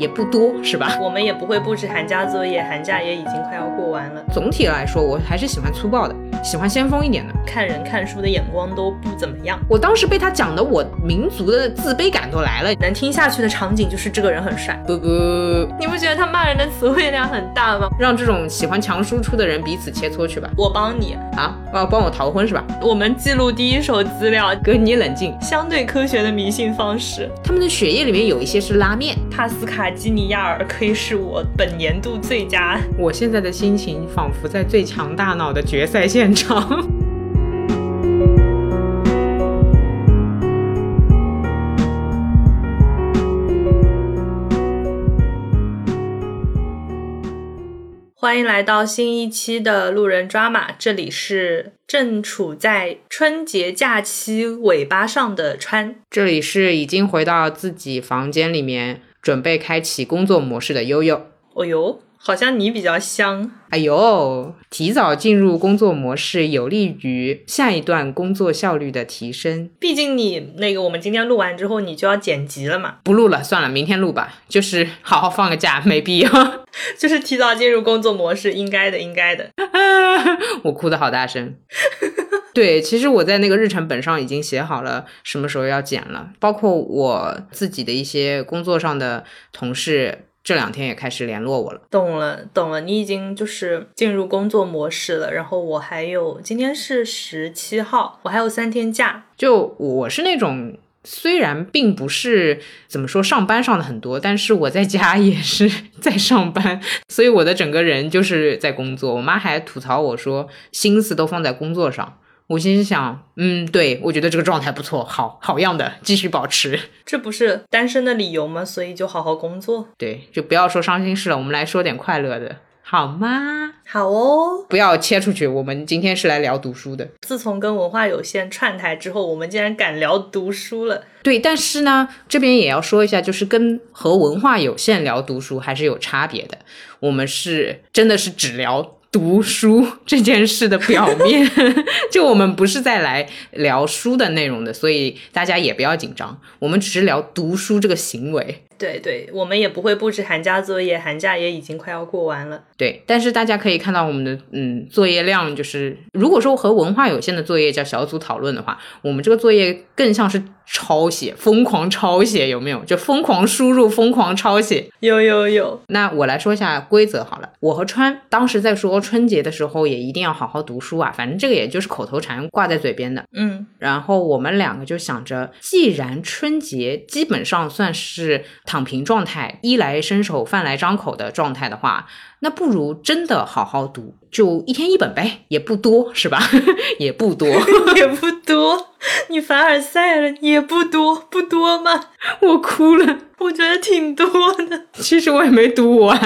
也不多，是吧？我们也不会布置寒假作业，寒假也已经快要过完了。总体来说，我还是喜欢粗暴的，喜欢先锋一点的。看人看书的眼光都不怎么样。我当时被他讲的，我民族的自卑感都来了。能听下去的场景就是这个人很帅。不不，你不觉得他骂人的词汇量很大吗？让这种喜欢强输出的人彼此切磋去吧。我帮你啊，要帮我逃婚是吧？我们记录第一手资料，哥你冷静。相对科学的迷信方式，他们的血液里面有一些是拉面。帕斯卡基尼亚尔可以是我本年度最佳。我现在的心情仿佛在最强大脑的决赛现场。欢迎来到新一期的路人抓马，这里是正处在春节假期尾巴上的川，这里是已经回到自己房间里面准备开启工作模式的悠悠。哦呦。好像你比较香，哎呦，提早进入工作模式有利于下一段工作效率的提升。毕竟你那个，我们今天录完之后，你就要剪辑了嘛。不录了，算了，明天录吧。就是好好放个假，没必要。就是提早进入工作模式，应该的，应该的。我哭的好大声。对，其实我在那个日程本上已经写好了什么时候要剪了，包括我自己的一些工作上的同事。这两天也开始联络我了，懂了，懂了，你已经就是进入工作模式了。然后我还有，今天是十七号，我还有三天假。就我是那种，虽然并不是怎么说上班上的很多，但是我在家也是 在上班，所以我的整个人就是在工作。我妈还吐槽我说，心思都放在工作上。我心想，嗯，对，我觉得这个状态不错，好好样的，继续保持。这不是单身的理由吗？所以就好好工作。对，就不要说伤心事了，我们来说点快乐的，好吗？好哦，不要切出去。我们今天是来聊读书的。自从跟文化有限串台之后，我们竟然敢聊读书了。对，但是呢，这边也要说一下，就是跟和文化有限聊读书还是有差别的。我们是真的是只聊。读书这件事的表面，就我们不是在来聊书的内容的，所以大家也不要紧张，我们只是聊读书这个行为。对对，我们也不会布置寒假作业，寒假也已经快要过完了。对，但是大家可以看到我们的嗯作业量，就是如果说和文化有限的作业叫小组讨论的话，我们这个作业更像是抄写，疯狂抄写，有没有？就疯狂输入，疯狂抄写。有有有。那我来说一下规则好了。我和川当时在说春节的时候也一定要好好读书啊，反正这个也就是口头禅挂在嘴边的。嗯。然后我们两个就想着，既然春节基本上算是。躺平状态，衣来伸手，饭来张口的状态的话，那不如真的好好读，就一天一本呗，也不多，是吧？也不多，也不多。你凡尔赛了，也不多，不多吗？我哭了，我觉得挺多的。其实我也没读完，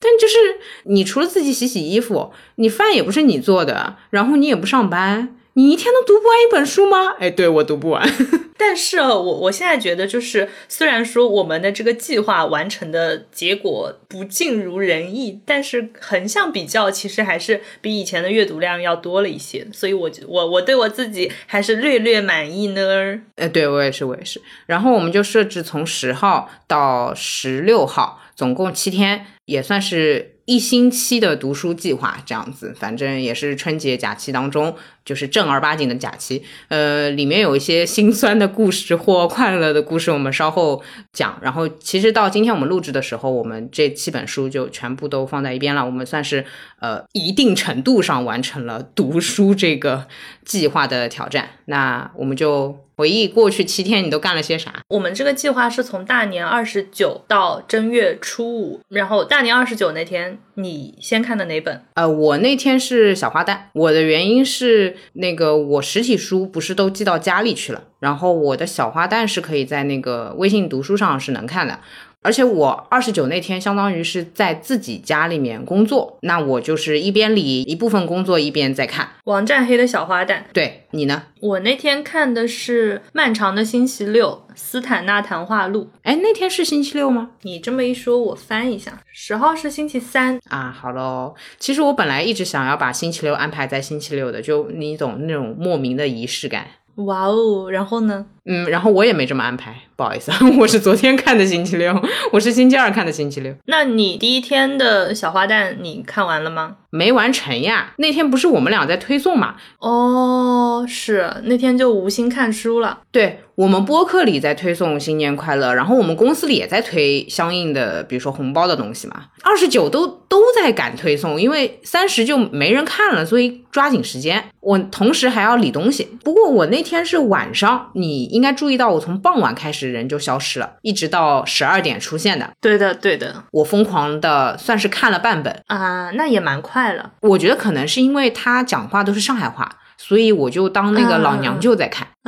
但就是你除了自己洗洗衣服，你饭也不是你做的，然后你也不上班。你一天都读不完一本书吗？哎，对我读不完。但是啊，我我现在觉得，就是虽然说我们的这个计划完成的结果不尽如人意，但是横向比较，其实还是比以前的阅读量要多了一些。所以，我我我对我自己还是略略满意呢。哎，对我也是，我也是。然后我们就设置从十号到十六号，总共七天，也算是。一星期的读书计划，这样子，反正也是春节假期当中，就是正儿八经的假期。呃，里面有一些心酸的故事或快乐的故事，我们稍后讲。然后，其实到今天我们录制的时候，我们这七本书就全部都放在一边了。我们算是呃一定程度上完成了读书这个计划的挑战。那我们就。回忆过去七天你都干了些啥？我们这个计划是从大年二十九到正月初五，然后大年二十九那天你先看的哪本？呃，我那天是小花旦。我的原因是那个我实体书不是都寄到家里去了，然后我的小花旦是可以在那个微信读书上是能看的。而且我二十九那天相当于是在自己家里面工作，那我就是一边理一部分工作一边在看王占黑的小花旦。对你呢？我那天看的是漫长的星期六斯坦纳谈话录。哎，那天是星期六吗？你这么一说，我翻一下，十号是星期三啊。好喽，其实我本来一直想要把星期六安排在星期六的，就你懂那种莫名的仪式感。哇哦，然后呢？嗯，然后我也没这么安排，不好意思，我是昨天看的星期六，我是星期二看的星期六，那你第一天的小花旦你看完了吗？没完成呀。那天不是我们俩在推送嘛？哦，是那天就无心看书了。对我们播客里在推送新年快乐，然后我们公司里也在推相应的，比如说红包的东西嘛。二十九都都在赶推送，因为三十就没人看了，所以抓紧时间。我同时还要理东西。不过我那天是晚上，你应该注意到，我从傍晚开始人就消失了，一直到十二点出现的。对的，对的。我疯狂的算是看了半本啊，那也蛮快了。我觉得可能是因为他讲话都是上海话，所以我就当那个老娘舅在看。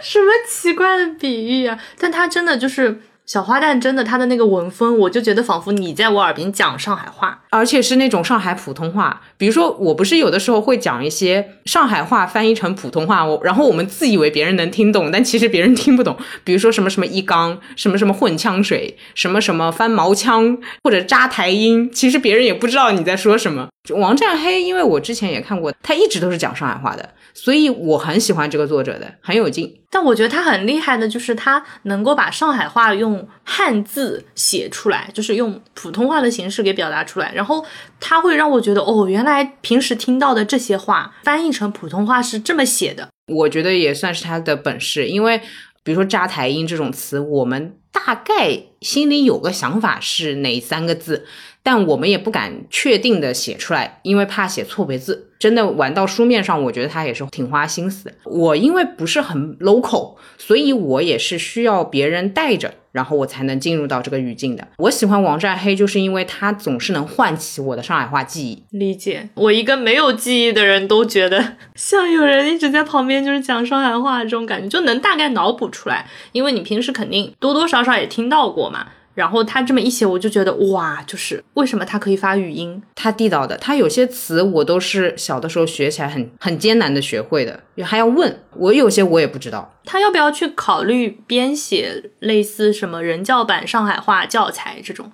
什么奇怪的比喻啊！但他真的就是。小花旦真的，他的那个文风，我就觉得仿佛你在我耳边讲上海话，而且是那种上海普通话。比如说，我不是有的时候会讲一些上海话翻译成普通话，我然后我们自以为别人能听懂，但其实别人听不懂。比如说什么什么一缸，什么什么混枪水，什么什么翻毛腔或者扎台音，其实别人也不知道你在说什么。王占黑，因为我之前也看过，他一直都是讲上海话的，所以我很喜欢这个作者的，很有劲。但我觉得他很厉害的，就是他能够把上海话用汉字写出来，就是用普通话的形式给表达出来，然后他会让我觉得，哦，原来平时听到的这些话翻译成普通话是这么写的。我觉得也算是他的本事，因为比如说扎台音这种词，我们大概心里有个想法是哪三个字。但我们也不敢确定的写出来，因为怕写错别字。真的玩到书面上，我觉得他也是挺花心思。我因为不是很 local，所以我也是需要别人带着，然后我才能进入到这个语境的。我喜欢王占黑，就是因为他总是能唤起我的上海话记忆。理解，我一个没有记忆的人都觉得 像有人一直在旁边就是讲上海话这种感觉，就能大概脑补出来，因为你平时肯定多多少少也听到过嘛。然后他这么一写，我就觉得哇，就是为什么他可以发语音，他地道的，他有些词我都是小的时候学起来很很艰难的学会的，还要问我有些我也不知道。他要不要去考虑编写类似什么人教版上海话教材这种？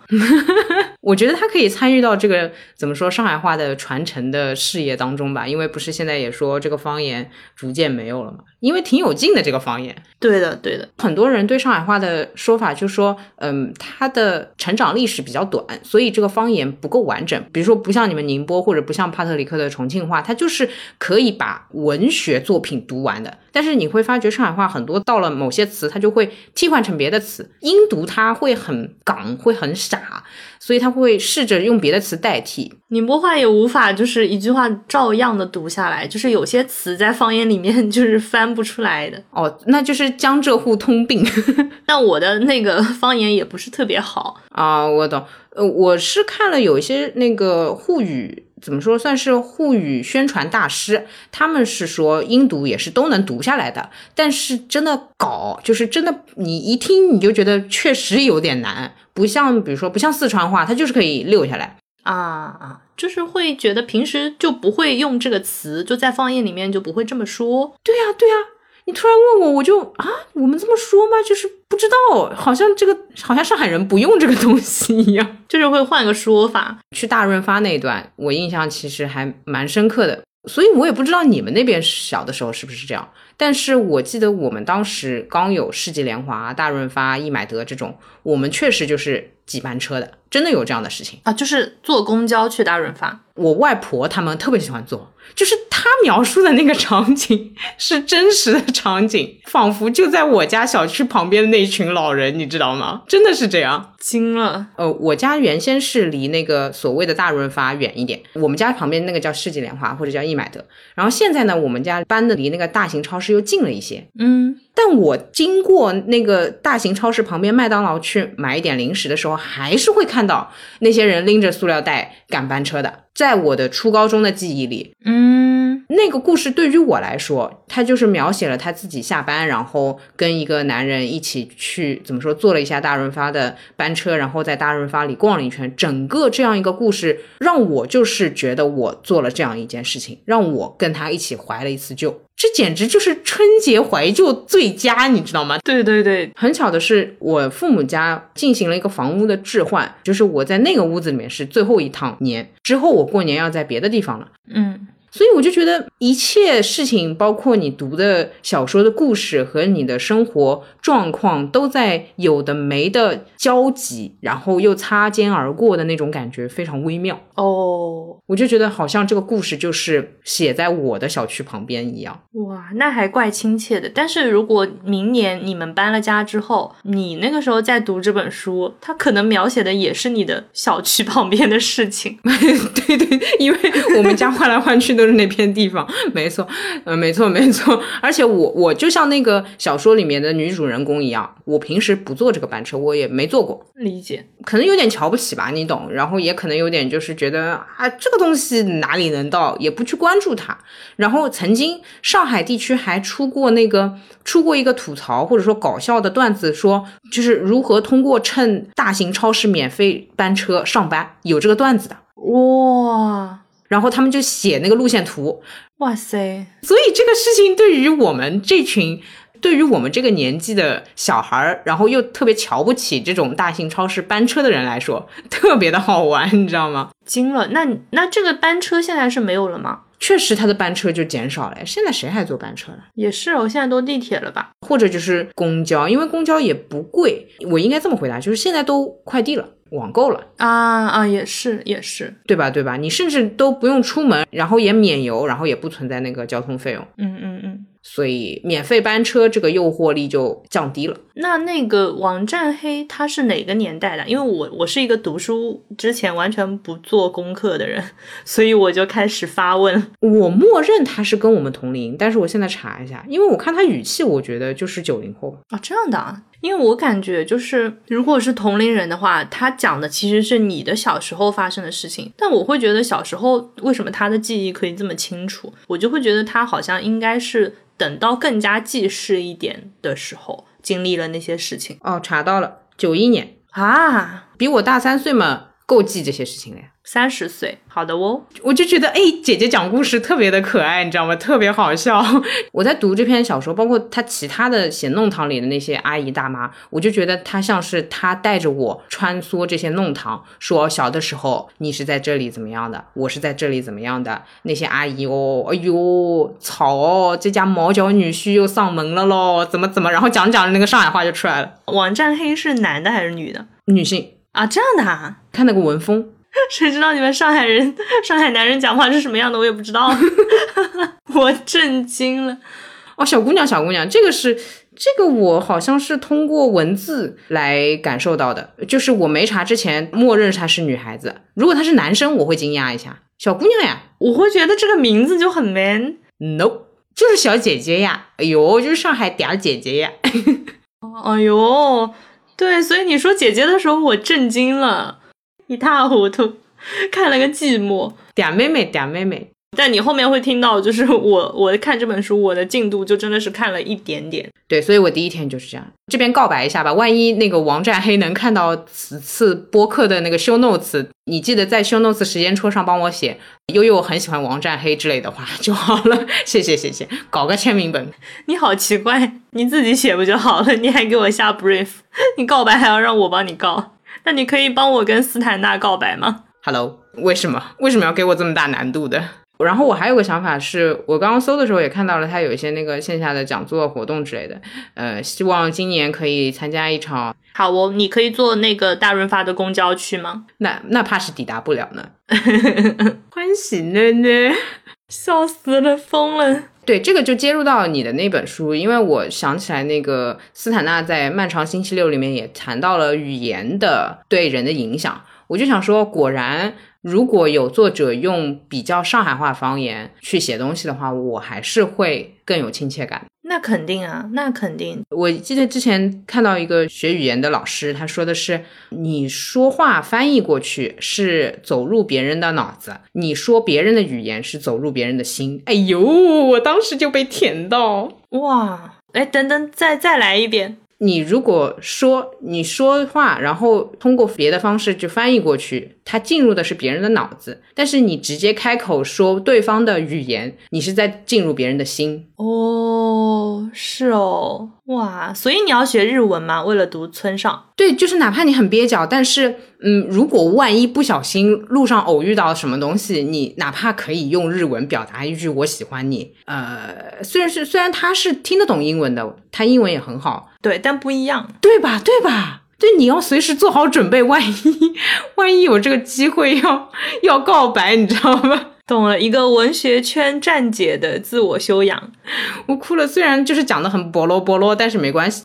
我觉得他可以参与到这个怎么说上海话的传承的事业当中吧，因为不是现在也说这个方言逐渐没有了嘛，因为挺有劲的这个方言。对的，对的，很多人对上海话的说法就说，嗯，它的成长历史比较短，所以这个方言不够完整。比如说不像你们宁波或者不像帕特里克的重庆话，它就是可以把文学作品读完的。但是你会发觉上海话很多到了某些词，它就会替换成别的词，音读它会很港，会很傻，所以它会试着用别的词代替。宁波话也无法就是一句话照样的读下来，就是有些词在方言里面就是翻不出来的。哦，那就是江浙沪通病。但我的那个方言也不是特别好啊，我懂。呃，我是看了有一些那个沪语。怎么说算是沪语宣传大师？他们是说音读也是都能读下来的，但是真的搞就是真的，你一听你就觉得确实有点难，不像比如说不像四川话，它就是可以溜下来啊啊，就是会觉得平时就不会用这个词，就在方言里面就不会这么说。对呀对呀。你突然问我，我就啊，我们这么说吗？就是不知道，好像这个好像上海人不用这个东西一样，就是会换个说法。去大润发那一段，我印象其实还蛮深刻的，所以我也不知道你们那边小的时候是不是这样。但是我记得我们当时刚有世纪联华、大润发、易买得这种，我们确实就是挤班车的，真的有这样的事情啊，就是坐公交去大润发。我外婆他们特别喜欢坐。就是他描述的那个场景是真实的场景，仿佛就在我家小区旁边的那群老人，你知道吗？真的是这样，惊了。呃，我家原先是离那个所谓的大润发远一点，我们家旁边那个叫世纪莲华或者叫易买得，然后现在呢，我们家搬的离那个大型超市又近了一些。嗯，但我经过那个大型超市旁边麦当劳去买一点零食的时候，还是会看到那些人拎着塑料袋赶班车的。在我的初高中的记忆里，嗯，那个故事对于我来说，他就是描写了他自己下班，然后跟一个男人一起去怎么说，坐了一下大润发的班车，然后在大润发里逛了一圈。整个这样一个故事，让我就是觉得我做了这样一件事情，让我跟他一起怀了一次旧。这简直就是春节怀旧最佳，你知道吗？对对对，很巧的是，我父母家进行了一个房屋的置换，就是我在那个屋子里面是最后一趟年，之后我过年要在别的地方了。嗯。所以我就觉得一切事情，包括你读的小说的故事和你的生活状况，都在有的没的交集，然后又擦肩而过的那种感觉，非常微妙。哦，我就觉得好像这个故事就是写在我的小区旁边一样。哇，那还怪亲切的。但是如果明年你们搬了家之后，你那个时候再读这本书，它可能描写的也是你的小区旁边的事情。对对，因为我们家换来换去都是那片地方，没错，呃，没错没错。而且我我就像那个小说里面的女主人公一样，我平时不坐这个班车，我也没坐过，理解。可能有点瞧不起吧，你懂。然后也可能有点就是觉得啊，这个东西哪里能到，也不去关注它。然后曾经上海地区还出过那个出过一个吐槽或者说搞笑的段子，说就是如何通过乘大型超市免费班车上班，有这个段子的。哇然后他们就写那个路线图，哇塞，所以这个事情对于我们这群，对于我们这个年纪的小孩儿，然后又特别瞧不起这种大型超市班车的人来说，特别的好玩，你知道吗？惊了。那那这个班车现在是没有了吗？确实，他的班车就减少了。现在谁还坐班车了？也是哦，现在都地铁了吧？或者就是公交，因为公交也不贵。我应该这么回答，就是现在都快递了，网购了，啊啊，也是也是，对吧？对吧？你甚至都不用出门，然后也免邮，然后也不存在那个交通费用，嗯嗯嗯。所以免费班车这个诱惑力就降低了。那那个网站黑它是哪个年代的？因为我我是一个读书之前完全不做功课的人，所以我就开始发问。我默认他是跟我们同龄，但是我现在查一下，因为我看他语气，我觉得就是九零后。啊，这样的啊，因为我感觉就是，如果是同龄人的话，他讲的其实是你的小时候发生的事情，但我会觉得小时候为什么他的记忆可以这么清楚，我就会觉得他好像应该是等到更加记事一点的时候经历了那些事情。哦，查到了，九一年，啊。比我大三岁嘛，够记这些事情了呀。三十岁，好的哦，我就觉得，哎，姐姐讲故事特别的可爱，你知道吗？特别好笑。我在读这篇小说，包括他其他的写弄堂里的那些阿姨大妈，我就觉得她像是她带着我穿梭这些弄堂，说小的时候你是在这里怎么样的，我是在这里怎么样的。那些阿姨哦，哎呦，操哦，这家毛脚女婿又上门了喽，怎么怎么，然后讲着讲着那个上海话就出来了。网站黑是男的还是女的女性啊？这样的啊？看那个文风，谁知道你们上海人、上海男人讲话是什么样的？我也不知道，我震惊了。哦，小姑娘，小姑娘，这个是这个，我好像是通过文字来感受到的，就是我没查之前，默认她是女孩子。如果她是男生，我会惊讶一下，小姑娘呀我会觉得这个名字就很 man。，no，就是小姐姐呀，哎呦，就是上海嗲姐姐呀。哎呦，对，所以你说姐姐的时候，我震惊了，一塌糊涂，看了个寂寞。嗲妹妹，嗲妹妹，但你后面会听到，就是 我我看这本书，我的进度就真的是看了一点点。对，所以我第一天就是这样。这边告白一下吧，万一那个王占黑能看到此次播客的那个 show notes，你记得在 show notes 时间戳上帮我写“悠悠很喜欢王占黑”之类的话 就好了。谢谢谢谢，搞个签名本。你好奇怪，你自己写不就好了？你还给我下 brief，你告白还要让我帮你告？那你可以帮我跟斯坦纳告白吗？Hello，为什么为什么要给我这么大难度的？然后我还有个想法是，我刚刚搜的时候也看到了，他有一些那个线下的讲座活动之类的，呃，希望今年可以参加一场，好哦，你可以坐那个大润发的公交去吗？那那怕是抵达不了呢。欢喜呢呢，笑死了，疯了。对，这个就接入到你的那本书，因为我想起来那个斯坦纳在《漫长星期六》里面也谈到了语言的对人的影响，我就想说，果然。如果有作者用比较上海话方言去写东西的话，我还是会更有亲切感。那肯定啊，那肯定。我记得之前看到一个学语言的老师，他说的是，你说话翻译过去是走入别人的脑子，你说别人的语言是走入别人的心。哎呦，我当时就被甜到哇！哎，等等，再再来一遍。你如果说你说话，然后通过别的方式去翻译过去，它进入的是别人的脑子，但是你直接开口说对方的语言，你是在进入别人的心。哦哦，是哦，哇，所以你要学日文吗？为了读村上？对，就是哪怕你很蹩脚，但是，嗯，如果万一不小心路上偶遇到什么东西，你哪怕可以用日文表达一句“我喜欢你”，呃，虽然是虽然他是听得懂英文的，他英文也很好，对，但不一样，对吧？对吧？对，你要随时做好准备，万一万一有这个机会要要告白，你知道吗？懂了，一个文学圈站姐的自我修养，我哭了。虽然就是讲的很菠萝菠萝，但是没关系。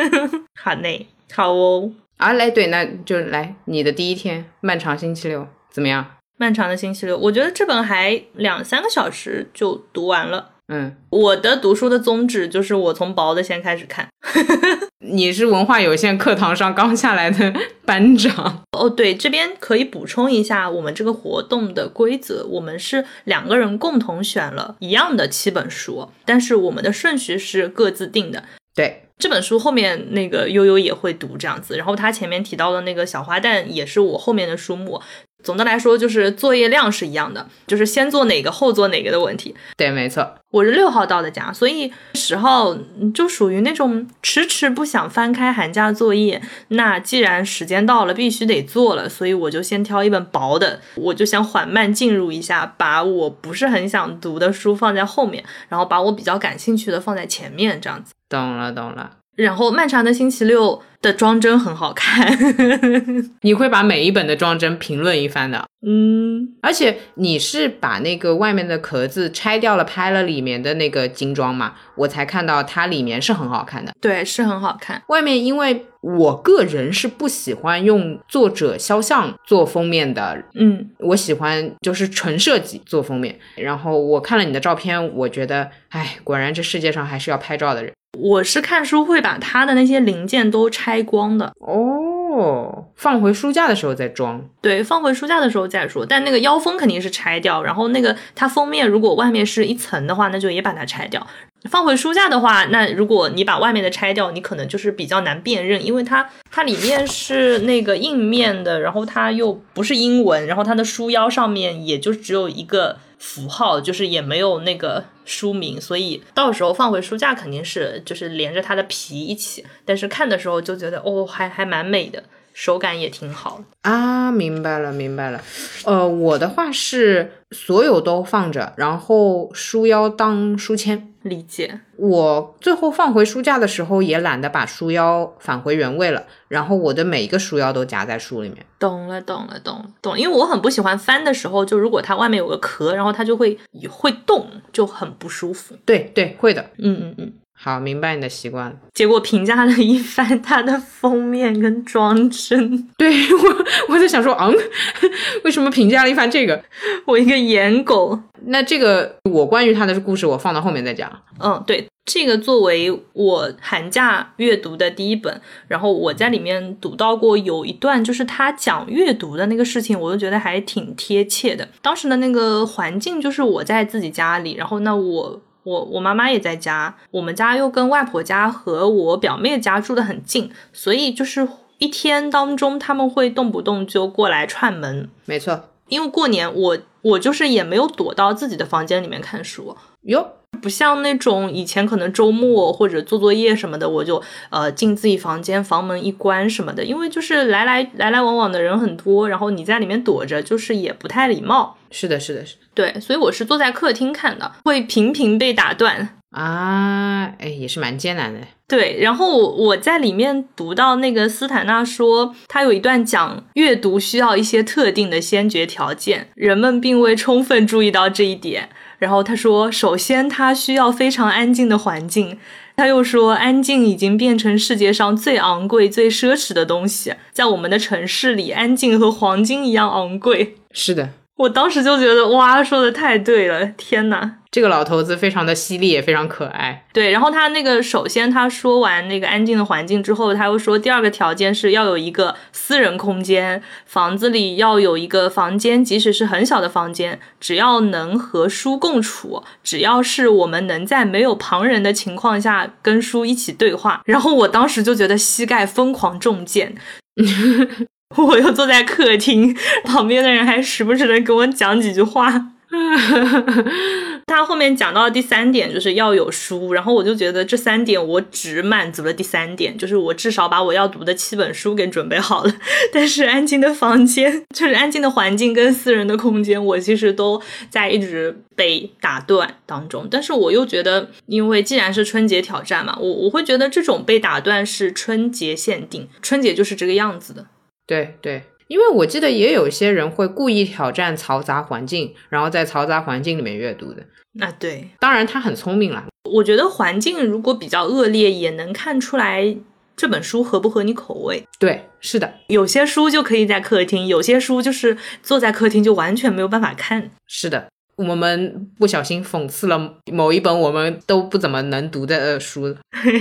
好嘞，好哦。啊，来，对，那就来你的第一天，漫长星期六怎么样？漫长的星期六，我觉得这本还两三个小时就读完了。嗯，我的读书的宗旨就是我从薄的先开始看。你是文化有限课堂上刚下来的班长哦。对，这边可以补充一下我们这个活动的规则：我们是两个人共同选了一样的七本书，但是我们的顺序是各自定的。对，这本书后面那个悠悠也会读这样子，然后他前面提到的那个小花旦也是我后面的书目。总的来说，就是作业量是一样的，就是先做哪个后做哪个的问题。对，没错。我是六号到的家，所以十号就属于那种迟迟不想翻开寒假作业。那既然时间到了，必须得做了，所以我就先挑一本薄的，我就想缓慢进入一下，把我不是很想读的书放在后面，然后把我比较感兴趣的放在前面，这样子。懂了，懂了。然后漫长的星期六的装帧很好看，你会把每一本的装帧评论一番的，嗯，而且你是把那个外面的壳子拆掉了，拍了里面的那个精装嘛，我才看到它里面是很好看的，对，是很好看。外面因为我个人是不喜欢用作者肖像做封面的，嗯，我喜欢就是纯设计做封面。然后我看了你的照片，我觉得，哎，果然这世界上还是要拍照的人。我是看书会把它的那些零件都拆光的哦，放回书架的时候再装。对，放回书架的时候再说。但那个腰封肯定是拆掉，然后那个它封面如果外面是一层的话，那就也把它拆掉。放回书架的话，那如果你把外面的拆掉，你可能就是比较难辨认，因为它它里面是那个硬面的，然后它又不是英文，然后它的书腰上面也就只有一个。符号就是也没有那个书名，所以到时候放回书架肯定是就是连着它的皮一起。但是看的时候就觉得哦，还还蛮美的，手感也挺好啊。明白了，明白了。呃，我的话是所有都放着，然后书腰当书签。理解。我最后放回书架的时候也懒得把书腰返回原位了，然后我的每一个书腰都夹在书里面。懂了，懂了，懂了，懂。因为我很不喜欢翻的时候，就如果它外面有个壳，然后它就会会动，就很不舒服。对对，会的。嗯嗯嗯。好，明白你的习惯了。结果评价了一番它的封面跟装帧，对我我在想说，嗯，为什么评价了一番这个？我一个颜狗。那这个我关于他的故事，我放到后面再讲。嗯，对，这个作为我寒假阅读的第一本，然后我在里面读到过有一段，就是他讲阅读的那个事情，我就觉得还挺贴切的。当时的那个环境就是我在自己家里，然后那我。我我妈妈也在家，我们家又跟外婆家和我表妹家住的很近，所以就是一天当中他们会动不动就过来串门。没错，因为过年我我就是也没有躲到自己的房间里面看书哟。不像那种以前可能周末或者做作业什么的，我就呃进自己房间，房门一关什么的，因为就是来来来来往往的人很多，然后你在里面躲着，就是也不太礼貌。是的，是的，是。对，所以我是坐在客厅看的，会频频被打断啊，哎，也是蛮艰难的。对，然后我在里面读到那个斯坦纳说，他有一段讲阅读需要一些特定的先决条件，人们并未充分注意到这一点。然后他说，首先他需要非常安静的环境。他又说，安静已经变成世界上最昂贵、最奢侈的东西。在我们的城市里，安静和黄金一样昂贵。是的。我当时就觉得哇，说的太对了！天呐，这个老头子非常的犀利，也非常可爱。对，然后他那个首先他说完那个安静的环境之后，他又说第二个条件是要有一个私人空间，房子里要有一个房间，即使是很小的房间，只要能和书共处，只要是我们能在没有旁人的情况下跟书一起对话。然后我当时就觉得膝盖疯狂中箭。我又坐在客厅，旁边的人还时不时的跟我讲几句话。他后面讲到第三点就是要有书，然后我就觉得这三点我只满足了第三点，就是我至少把我要读的七本书给准备好了。但是安静的房间，就是安静的环境跟私人的空间，我其实都在一直被打断当中。但是我又觉得，因为既然是春节挑战嘛，我我会觉得这种被打断是春节限定，春节就是这个样子的。对对。因为我记得也有些人会故意挑战嘈杂环境，然后在嘈杂环境里面阅读的。啊，对，当然他很聪明了。我觉得环境如果比较恶劣，也能看出来这本书合不合你口味。对，是的，有些书就可以在客厅，有些书就是坐在客厅就完全没有办法看。是的，我们不小心讽刺了某一本我们都不怎么能读的书。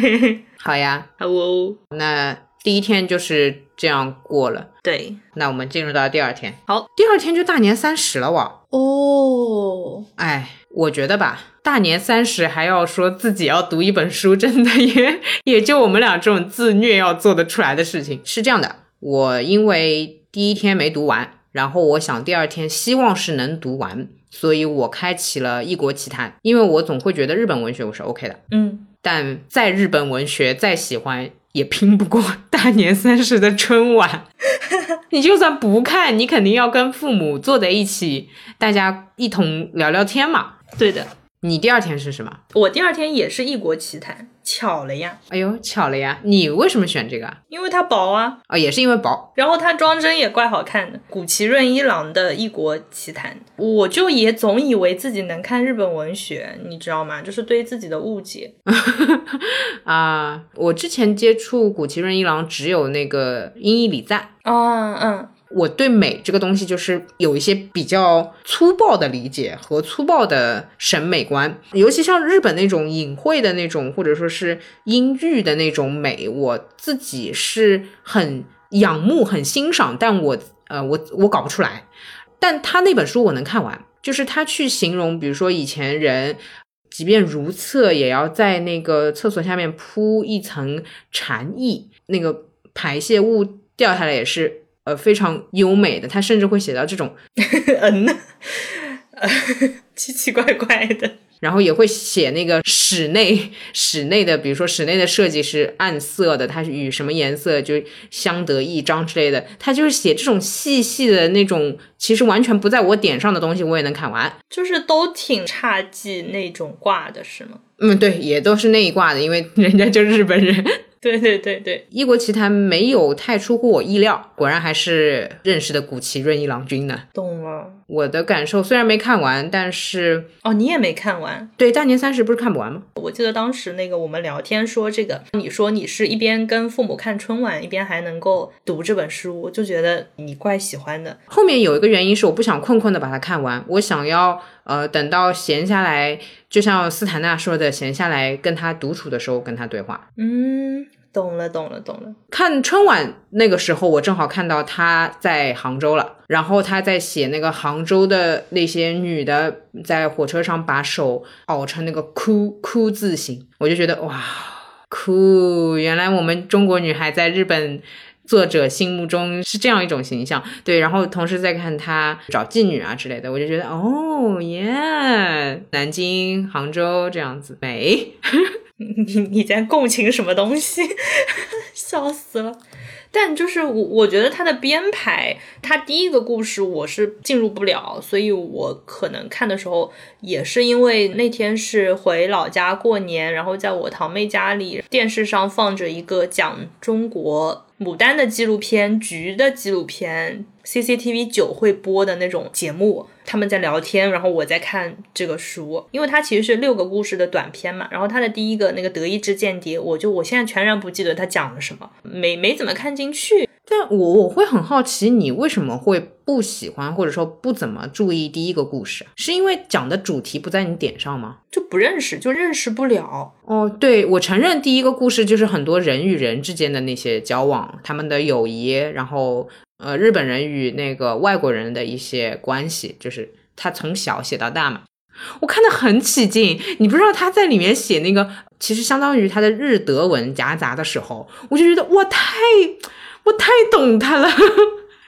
好呀，好哦，那第一天就是这样过了。对，那我们进入到第二天。好，第二天就大年三十了哇！哦，哎，我觉得吧，大年三十还要说自己要读一本书，真的也 也就我们俩这种自虐要做得出来的事情。是这样的，我因为第一天没读完，然后我想第二天希望是能读完，所以我开启了异国奇谈。因为我总会觉得日本文学我是 OK 的，嗯，但在日本文学再喜欢。也拼不过大年三十的春晚，你就算不看，你肯定要跟父母坐在一起，大家一同聊聊天嘛。对的。你第二天是什么？我第二天也是异国奇谭，巧了呀！哎呦，巧了呀！你为什么选这个？因为它薄啊！啊，也是因为薄。然后它装帧也怪好看的，古奇润一郎的异国奇谭。我就也总以为自己能看日本文学，你知道吗？就是对自己的误解。啊，我之前接触古奇润一郎只有那个英译礼赞。哦嗯。我对美这个东西就是有一些比较粗暴的理解和粗暴的审美观，尤其像日本那种隐晦的那种，或者说是阴郁的那种美，我自己是很仰慕、很欣赏，但我呃，我我搞不出来。但他那本书我能看完，就是他去形容，比如说以前人即便如厕，也要在那个厕所下面铺一层蝉翼，那个排泄物掉下来也是。呃，非常优美的，他甚至会写到这种，嗯，奇奇怪怪的，然后也会写那个室内室内的，比如说室内的设计是暗色的，它是与什么颜色就相得益彰之类的，他就是写这种细细的那种，其实完全不在我点上的东西，我也能看完，就是都挺差劲那种挂的是吗？嗯，对，也都是那一挂的，因为人家就日本人。对对对对，异国奇谭没有太出乎我意料，果然还是认识的古奇润一郎君呢。懂了，我的感受虽然没看完，但是哦，你也没看完？对，大年三十不是看不完吗？我记得当时那个我们聊天说这个，你说你是一边跟父母看春晚，一边还能够读这本书，我就觉得你怪喜欢的。后面有一个原因是我不想困困的把它看完，我想要呃等到闲下来，就像斯坦纳说的，闲下来跟他独处的时候跟他对话。嗯。懂了，懂了，懂了。看春晚那个时候，我正好看到他在杭州了，然后他在写那个杭州的那些女的在火车上把手熬成那个哭哭字形，我就觉得哇，哭！原来我们中国女孩在日本作者心目中是这样一种形象。对，然后同时在看他找妓女啊之类的，我就觉得哦耶，南京、杭州这样子美。你你在共情什么东西？笑死了！但就是我我觉得他的编排，他第一个故事我是进入不了，所以我可能看的时候也是因为那天是回老家过年，然后在我堂妹家里，电视上放着一个讲中国牡丹的纪录片、菊的纪录片，CCTV 九会播的那种节目。他们在聊天，然后我在看这个书，因为它其实是六个故事的短片嘛。然后它的第一个那个德意志间谍，我就我现在全然不记得它讲了什么，没没怎么看进去。但我我会很好奇，你为什么会不喜欢或者说不怎么注意第一个故事？是因为讲的主题不在你点上吗？就不认识，就认识不了。哦，对，我承认第一个故事就是很多人与人之间的那些交往，他们的友谊，然后。呃，日本人与那个外国人的一些关系，就是他从小写到大嘛，我看得很起劲。你不知道他在里面写那个，其实相当于他的日德文夹杂的时候，我就觉得我太我太懂他了，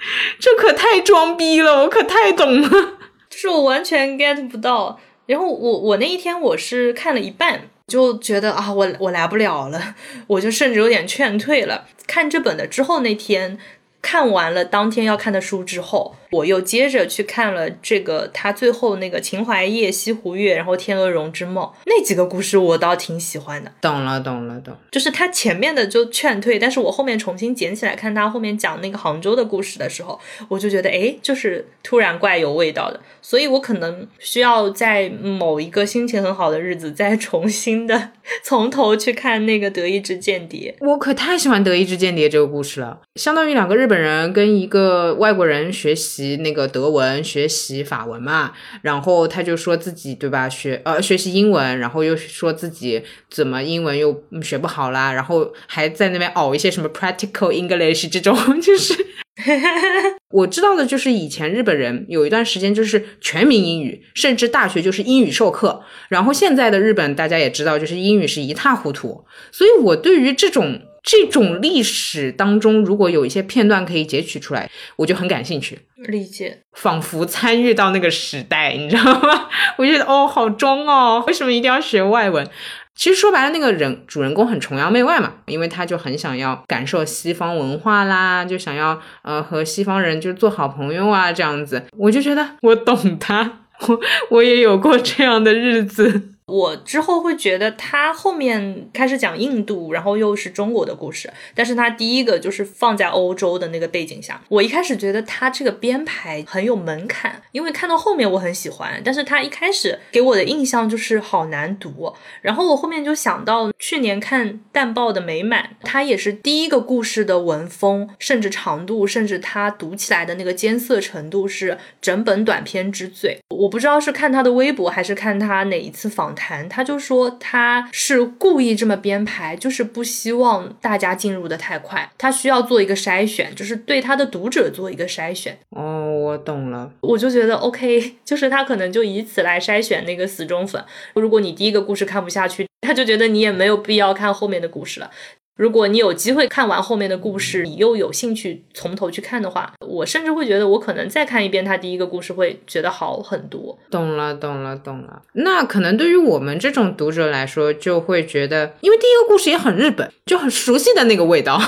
这可太装逼了，我可太懂了。就是我完全 get 不到。然后我我那一天我是看了一半，就觉得啊，我我来不了了，我就甚至有点劝退了。看这本的之后那天。看完了当天要看的书之后，我又接着去看了这个他最后那个秦淮夜、西湖月，然后天鹅绒之梦那几个故事，我倒挺喜欢的。懂了，懂了，懂。就是他前面的就劝退，但是我后面重新捡起来看他后面讲那个杭州的故事的时候，我就觉得哎，就是突然怪有味道的。所以我可能需要在某一个心情很好的日子，再重新的 从头去看那个《德意志间谍》。我可太喜欢《德意志间谍》这个故事了，相当于两个日本人跟一个外国人学习那个德文、学习法文嘛。然后他就说自己对吧，学呃学习英文，然后又说自己怎么英文又学不好啦，然后还在那边熬一些什么 practical English 这种，就是。我知道的就是以前日本人有一段时间就是全民英语，甚至大学就是英语授课。然后现在的日本大家也知道，就是英语是一塌糊涂。所以我对于这种这种历史当中，如果有一些片段可以截取出来，我就很感兴趣。理解，仿佛参与到那个时代，你知道吗？我觉得哦，好装哦，为什么一定要学外文？其实说白了，那个人主人公很崇洋媚外嘛，因为他就很想要感受西方文化啦，就想要呃和西方人就做好朋友啊，这样子，我就觉得我懂他，我我也有过这样的日子。我之后会觉得他后面开始讲印度，然后又是中国的故事，但是他第一个就是放在欧洲的那个背景下。我一开始觉得他这个编排很有门槛，因为看到后面我很喜欢，但是他一开始给我的印象就是好难读。然后我后面就想到去年看淡报的美满，他也是第一个故事的文风，甚至长度，甚至他读起来的那个艰涩程度是整本短篇之最。我不知道是看他的微博还是看他哪一次访。谈，他就说他是故意这么编排，就是不希望大家进入的太快，他需要做一个筛选，就是对他的读者做一个筛选。哦，我懂了，我就觉得 OK，就是他可能就以此来筛选那个死忠粉。如果你第一个故事看不下去，他就觉得你也没有必要看后面的故事了。如果你有机会看完后面的故事，你又有兴趣从头去看的话，我甚至会觉得我可能再看一遍他第一个故事会觉得好很多。懂了，懂了，懂了。那可能对于我们这种读者来说，就会觉得，因为第一个故事也很日本，就很熟悉的那个味道。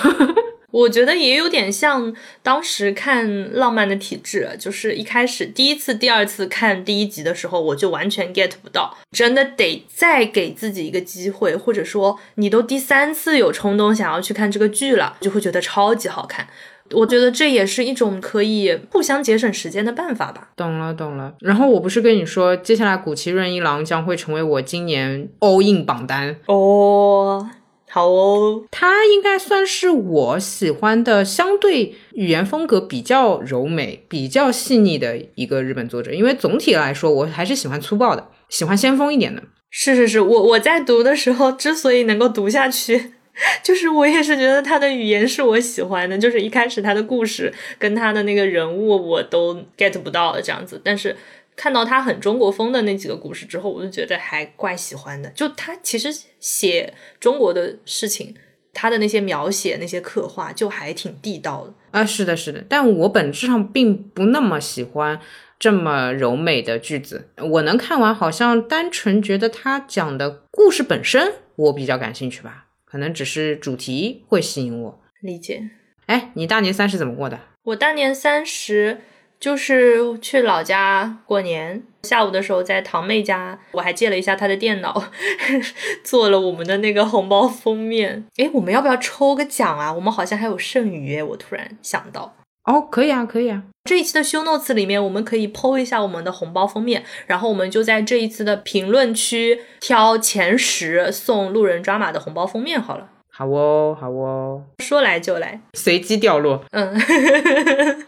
我觉得也有点像当时看《浪漫的体质》，就是一开始第一次、第二次看第一集的时候，我就完全 get 不到，真的得再给自己一个机会，或者说你都第三次有冲动想要去看这个剧了，就会觉得超级好看。我觉得这也是一种可以互相节省时间的办法吧。懂了，懂了。然后我不是跟你说，接下来古奇润一郎将会成为我今年 all in 榜单哦。好哦，他应该算是我喜欢的相对语言风格比较柔美、比较细腻的一个日本作者。因为总体来说，我还是喜欢粗暴的，喜欢先锋一点的。是是是，我我在读的时候之所以能够读下去，就是我也是觉得他的语言是我喜欢的，就是一开始他的故事跟他的那个人物我都 get 不到的这样子，但是。看到他很中国风的那几个故事之后，我就觉得还怪喜欢的。就他其实写中国的事情，他的那些描写、那些刻画，就还挺地道的啊。是的，是的。但我本质上并不那么喜欢这么柔美的句子。我能看完，好像单纯觉得他讲的故事本身我比较感兴趣吧。可能只是主题会吸引我。理解。哎，你大年三十怎么过的？我大年三十。就是去老家过年，下午的时候在堂妹家，我还借了一下她的电脑，做了我们的那个红包封面。诶，我们要不要抽个奖啊？我们好像还有剩余，我突然想到。哦，可以啊，可以啊。这一期的 show notes 里面，我们可以 PO 一下我们的红包封面，然后我们就在这一次的评论区挑前十送路人抓马的红包封面好了。好哦，好哦。说来就来，随机掉落。嗯。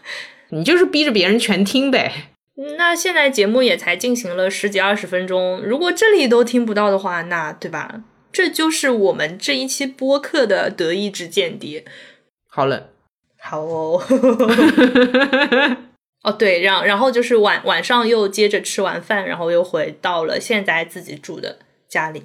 你就是逼着别人全听呗。那现在节目也才进行了十几二十分钟，如果这里都听不到的话，那对吧？这就是我们这一期播客的得意之间谍。好冷，好哦。哦，对，然然后就是晚晚上又接着吃完饭，然后又回到了现在自己住的家里。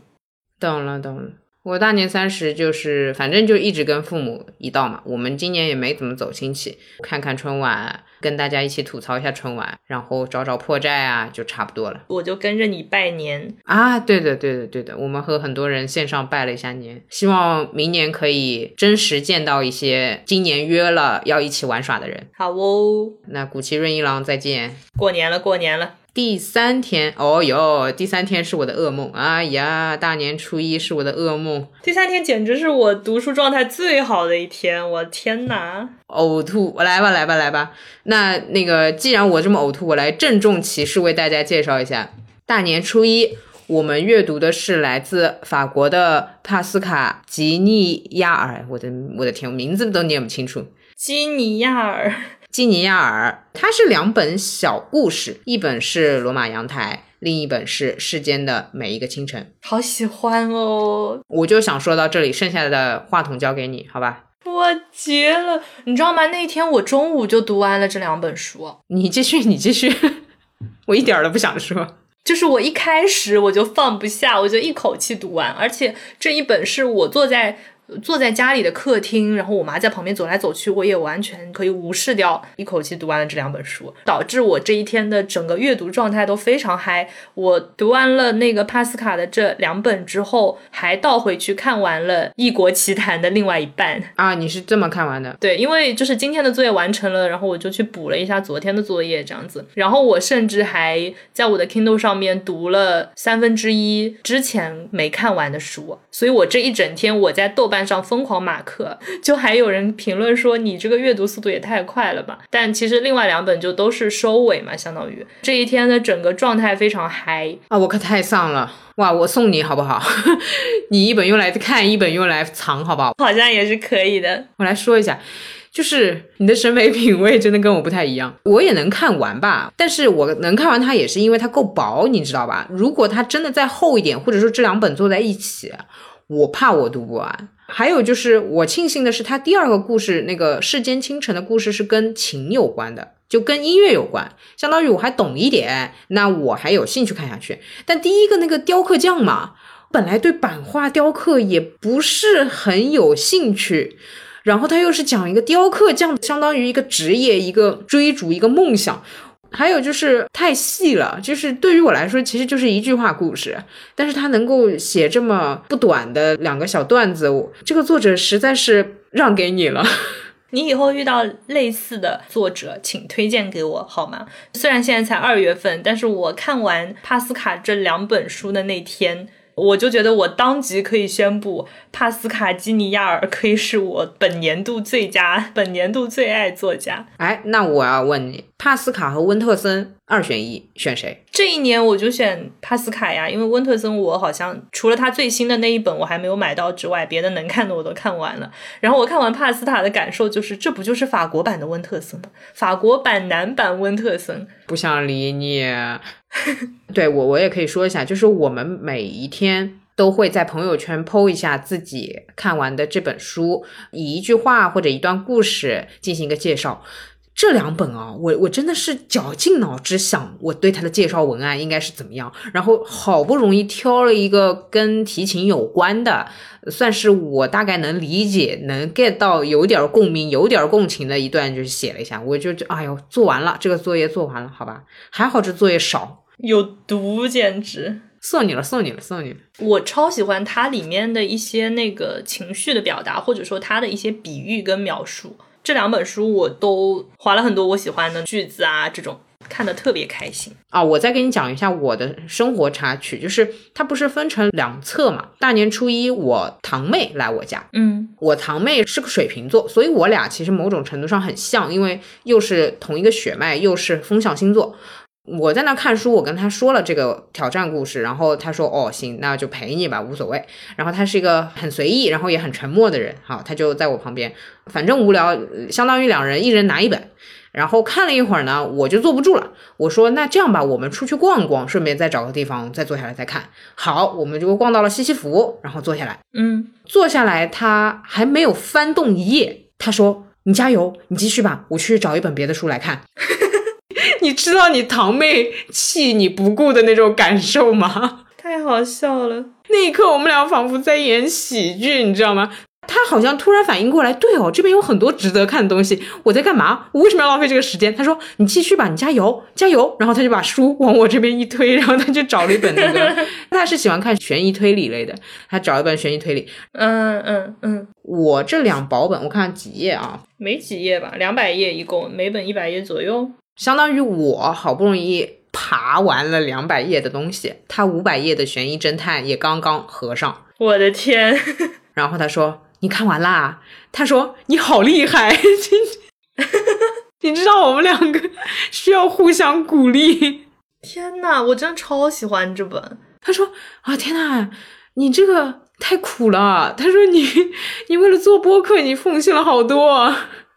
懂了，懂了。我大年三十就是，反正就一直跟父母一道嘛。我们今年也没怎么走亲戚，看看春晚，跟大家一起吐槽一下春晚，然后找找破绽啊，就差不多了。我就跟着你拜年。啊，对的，对的，对的，我们和很多人线上拜了一下年，希望明年可以真实见到一些今年约了要一起玩耍的人。好哦，那古奇润一郎再见。过年了，过年了。第三天，哦哟，第三天是我的噩梦。哎呀，大年初一是我的噩梦，第三天简直是我读书状态最好的一天，我天哪！呕吐。我来吧，来吧，来吧。那那个，既然我这么呕吐，我来郑重其事为大家介绍一下，大年初一我们阅读的是来自法国的帕斯卡吉尼亚尔。我的我的天，我名字都念不清楚。吉尼亚尔，基尼亚尔，它是两本小故事，一本是《罗马阳台》，另一本是《世间的每一个清晨》。好喜欢哦！我就想说到这里，剩下的话筒交给你，好吧？我绝了！你知道吗？那天我中午就读完了这两本书，你继续，你继续，我一点儿都不想说。就是我一开始我就放不下，我就一口气读完，而且这一本是我坐在。坐在家里的客厅，然后我妈在旁边走来走去，我也完全可以无视掉，一口气读完了这两本书，导致我这一天的整个阅读状态都非常嗨。我读完了那个帕斯卡的这两本之后，还倒回去看完了《异国奇谭》的另外一半啊！你是这么看完的？对，因为就是今天的作业完成了，然后我就去补了一下昨天的作业，这样子。然后我甚至还在我的 Kindle 上面读了三分之一之前没看完的书，所以我这一整天我在豆瓣。上疯狂马克，就还有人评论说你这个阅读速度也太快了吧？但其实另外两本就都是收尾嘛，相当于这一天的整个状态非常嗨啊！我可太丧了哇！我送你好不好？你一本用来看，一本用来藏，好不好？好像也是可以的。我来说一下，就是你的审美品味真的跟我不太一样。我也能看完吧，但是我能看完它也是因为它够薄，你知道吧？如果它真的再厚一点，或者说这两本坐在一起，我怕我读不完。还有就是，我庆幸的是，他第二个故事那个世间清晨的故事是跟琴有关的，就跟音乐有关，相当于我还懂一点，那我还有兴趣看下去。但第一个那个雕刻匠嘛，本来对版画雕刻也不是很有兴趣，然后他又是讲一个雕刻匠，相当于一个职业，一个追逐，一个梦想。还有就是太细了，就是对于我来说，其实就是一句话故事，但是他能够写这么不短的两个小段子，这个作者实在是让给你了。你以后遇到类似的作者，请推荐给我好吗？虽然现在才二月份，但是我看完帕斯卡这两本书的那天。我就觉得我当即可以宣布，帕斯卡基尼亚尔可以是我本年度最佳、本年度最爱作家。哎，那我要问你，帕斯卡和温特森二选一，选谁？这一年我就选帕斯卡呀，因为温特森我好像除了他最新的那一本我还没有买到之外，别的能看的我都看完了。然后我看完帕斯卡的感受就是，这不就是法国版的温特森吗？法国版男版温特森。不想理你。对我，我也可以说一下，就是我们每一天都会在朋友圈 PO 一下自己看完的这本书，以一句话或者一段故事进行一个介绍。这两本啊，我我真的是绞尽脑汁想，我对它的介绍文案应该是怎么样，然后好不容易挑了一个跟提琴有关的，算是我大概能理解、能 get 到有点共鸣、有点共情的一段，就是写了一下。我就哎呦，做完了这个作业，做完了，好吧，还好这作业少，有毒，简直送你了，送你了，送你了。我超喜欢它里面的一些那个情绪的表达，或者说它的一些比喻跟描述。这两本书我都划了很多我喜欢的句子啊，这种看的特别开心啊！我再给你讲一下我的生活插曲，就是它不是分成两册嘛？大年初一我堂妹来我家，嗯，我堂妹是个水瓶座，所以我俩其实某种程度上很像，因为又是同一个血脉，又是风象星座。我在那看书，我跟他说了这个挑战故事，然后他说：“哦，行，那就陪你吧，无所谓。”然后他是一个很随意，然后也很沉默的人，好，他就在我旁边，反正无聊，相当于两人一人拿一本，然后看了一会儿呢，我就坐不住了，我说：“那这样吧，我们出去逛逛，顺便再找个地方再坐下来再看。”好，我们就逛到了西西弗，然后坐下来，嗯，坐下来，他还没有翻动一页，他说：“你加油，你继续吧，我去找一本别的书来看。”你知道你堂妹弃你不顾的那种感受吗？太好笑了。那一刻，我们俩仿佛在演喜剧，你知道吗？他好像突然反应过来，对哦，这边有很多值得看的东西。我在干嘛？我为什么要浪费这个时间？他说：“你继续吧，你加油，加油。”然后他就把书往我这边一推，然后他就找了一本那个，他是喜欢看悬疑推理类的，他找一本悬疑推理。嗯嗯嗯，我这两薄本，我看几页啊？没几页吧，两百页一共，每本一百页左右，相当于我好不容易爬完了两百页的东西，他五百页的悬疑侦探也刚刚合上。我的天！然后他说。你看完啦？他说你好厉害，你知道我们两个需要互相鼓励。天呐，我真的超喜欢这本。他说啊，天呐，你这个太苦了。他说你你为了做播客，你奉献了好多。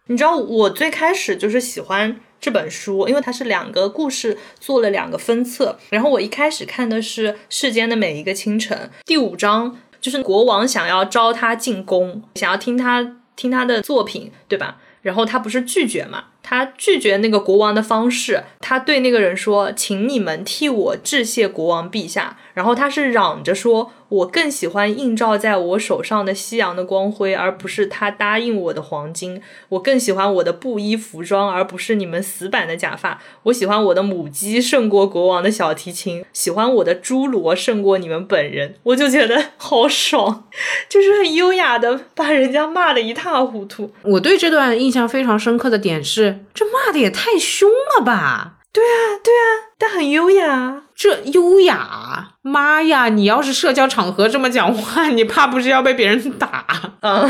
你知道我最开始就是喜欢这本书，因为它是两个故事做了两个分册。然后我一开始看的是《世间的每一个清晨》第五章。就是国王想要招他进宫，想要听他听他的作品，对吧？然后他不是拒绝嘛？他拒绝那个国王的方式，他对那个人说：“请你们替我致谢国王陛下。”然后他是嚷着说。我更喜欢映照在我手上的夕阳的光辉，而不是他答应我的黄金。我更喜欢我的布衣服装，而不是你们死板的假发。我喜欢我的母鸡胜过国王的小提琴，喜欢我的侏罗胜过你们本人。我就觉得好爽，就是很优雅的把人家骂的一塌糊涂。我对这段印象非常深刻的点是，这骂的也太凶了吧？对啊，对啊，但很优雅。这优雅，妈呀！你要是社交场合这么讲话，你怕不是要被别人打？啊，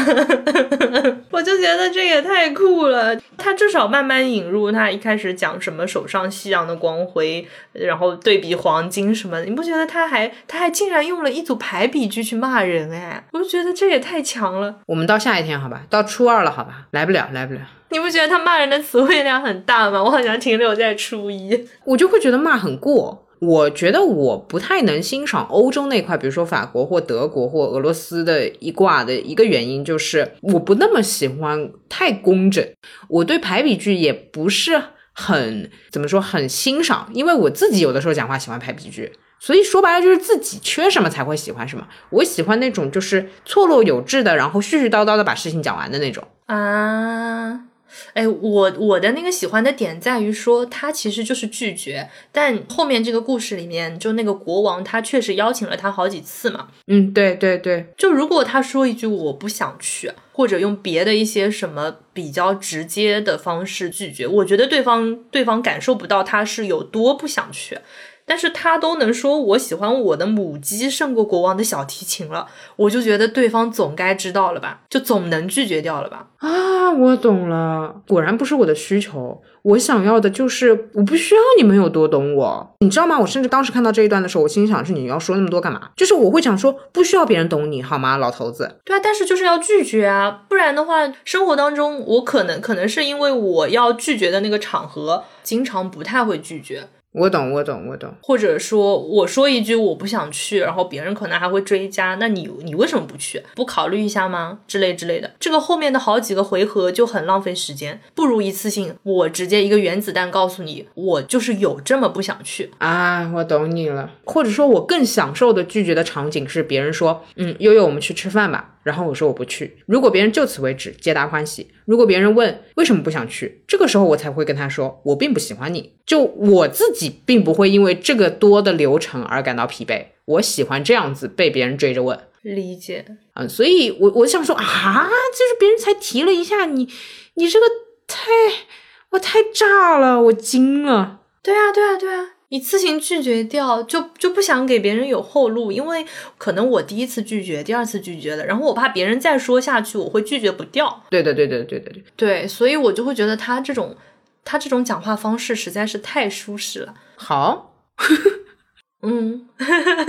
我就觉得这也太酷了。他至少慢慢引入，他一开始讲什么手上夕阳的光辉，然后对比黄金什么的，你不觉得他还他还竟然用了一组排比句去骂人？哎，我就觉得这也太强了。我们到下一天好吧，到初二了好吧，来不了，来不了。你不觉得他骂人的词汇量很大吗？我好像停留在初一，我就会觉得骂很过。我觉得我不太能欣赏欧洲那块，比如说法国或德国或俄罗斯的一挂的一个原因，就是我不那么喜欢太工整。我对排比句也不是很怎么说很欣赏，因为我自己有的时候讲话喜欢排比句，所以说白了就是自己缺什么才会喜欢什么。我喜欢那种就是错落有致的，然后絮絮叨叨的把事情讲完的那种啊。哎，我我的那个喜欢的点在于说，他其实就是拒绝，但后面这个故事里面，就那个国王他确实邀请了他好几次嘛。嗯，对对对，就如果他说一句我不想去，或者用别的一些什么比较直接的方式拒绝，我觉得对方对方感受不到他是有多不想去。但是他都能说我喜欢我的母鸡胜过国王的小提琴了，我就觉得对方总该知道了吧，就总能拒绝掉了吧？啊，我懂了，果然不是我的需求，我想要的就是我不需要你们有多懂我，你知道吗？我甚至当时看到这一段的时候，我心想是你要说那么多干嘛？就是我会想说不需要别人懂你好吗，老头子？对啊，但是就是要拒绝啊，不然的话，生活当中我可能可能是因为我要拒绝的那个场合，经常不太会拒绝。我懂，我懂，我懂。或者说，我说一句我不想去，然后别人可能还会追加，那你你为什么不去？不考虑一下吗？之类之类的。这个后面的好几个回合就很浪费时间，不如一次性我直接一个原子弹告诉你，我就是有这么不想去啊。我懂你了。或者说我更享受的拒绝的场景是别人说，嗯，悠悠，我们去吃饭吧。然后我说我不去。如果别人就此为止，皆大欢喜。如果别人问为什么不想去，这个时候我才会跟他说，我并不喜欢你。就我自己并不会因为这个多的流程而感到疲惫。我喜欢这样子被别人追着问。理解。嗯，所以我我想说啊，就是别人才提了一下你，你这个太我太炸了，我惊了。对啊，对啊，对啊。一次性拒绝掉，就就不想给别人有后路，因为可能我第一次拒绝，第二次拒绝了，然后我怕别人再说下去，我会拒绝不掉。对对，对对，对的，对对，所以我就会觉得他这种他这种讲话方式实在是太舒适了。好，嗯，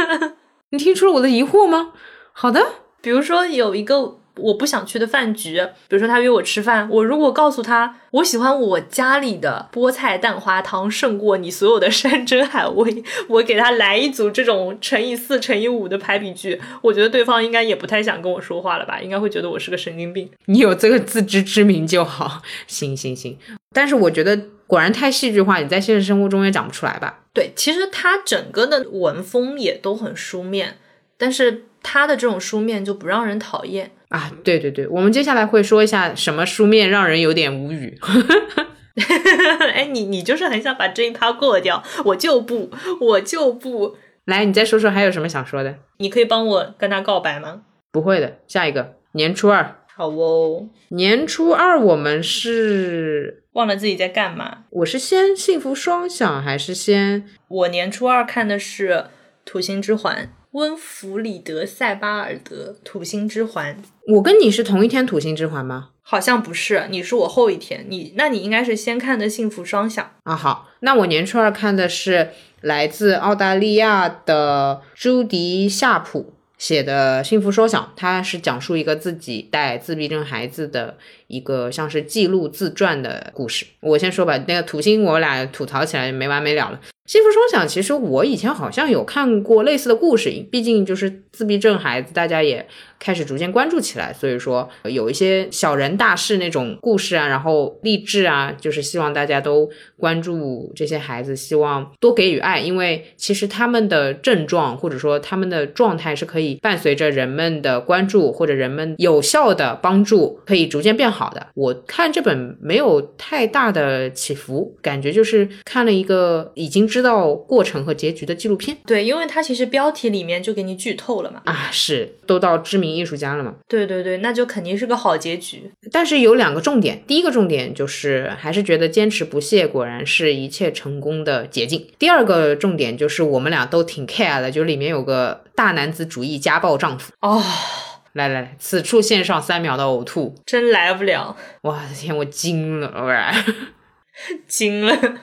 你听出了我的疑惑吗？好的，比如说有一个。我不想去的饭局，比如说他约我吃饭，我如果告诉他我喜欢我家里的菠菜蛋花汤胜过你所有的山珍海味，我给他来一组这种乘以四乘以五的排比句，我觉得对方应该也不太想跟我说话了吧，应该会觉得我是个神经病。你有这个自知之明就好，行行行。但是我觉得果然太戏剧化，你在现实生活中也讲不出来吧？对，其实他整个的文风也都很书面。但是他的这种书面就不让人讨厌。啊，对对对，我们接下来会说一下什么书面让人有点无语。哎，你你就是很想把这一趴过掉，我就不，我就不。来，你再说说还有什么想说的？你可以帮我跟他告白吗？不会的，下一个年初二。好哦，年初二我们是忘了自己在干嘛。我是先幸福双响还是先？我年初二看的是《土星之环》。温弗里德·塞巴尔德《土星之环》，我跟你是同一天《土星之环》吗？好像不是，你是我后一天。你那你应该是先看的《幸福双响》啊。好，那我年初二看的是来自澳大利亚的朱迪·夏普写的《幸福双响》，他是讲述一个自己带自闭症孩子的一个像是记录自传的故事。我先说吧，那个土星我俩吐槽起来没完没了了。幸福双响，其实我以前好像有看过类似的故事，毕竟就是自闭症孩子，大家也开始逐渐关注起来，所以说有一些小人大事那种故事啊，然后励志啊，就是希望大家都关注这些孩子，希望多给予爱，因为其实他们的症状或者说他们的状态是可以伴随着人们的关注或者人们有效的帮助，可以逐渐变好的。我看这本没有太大的起伏，感觉就是看了一个已经知。知道过程和结局的纪录片，对，因为它其实标题里面就给你剧透了嘛。啊，是都到知名艺术家了嘛？对对对，那就肯定是个好结局。但是有两个重点，第一个重点就是还是觉得坚持不懈果然是一切成功的捷径。第二个重点就是我们俩都挺 care 的，就里面有个大男子主义家暴丈夫。哦，来来来，此处献上三秒的呕吐，真来不了。我的天，我惊了，惊了。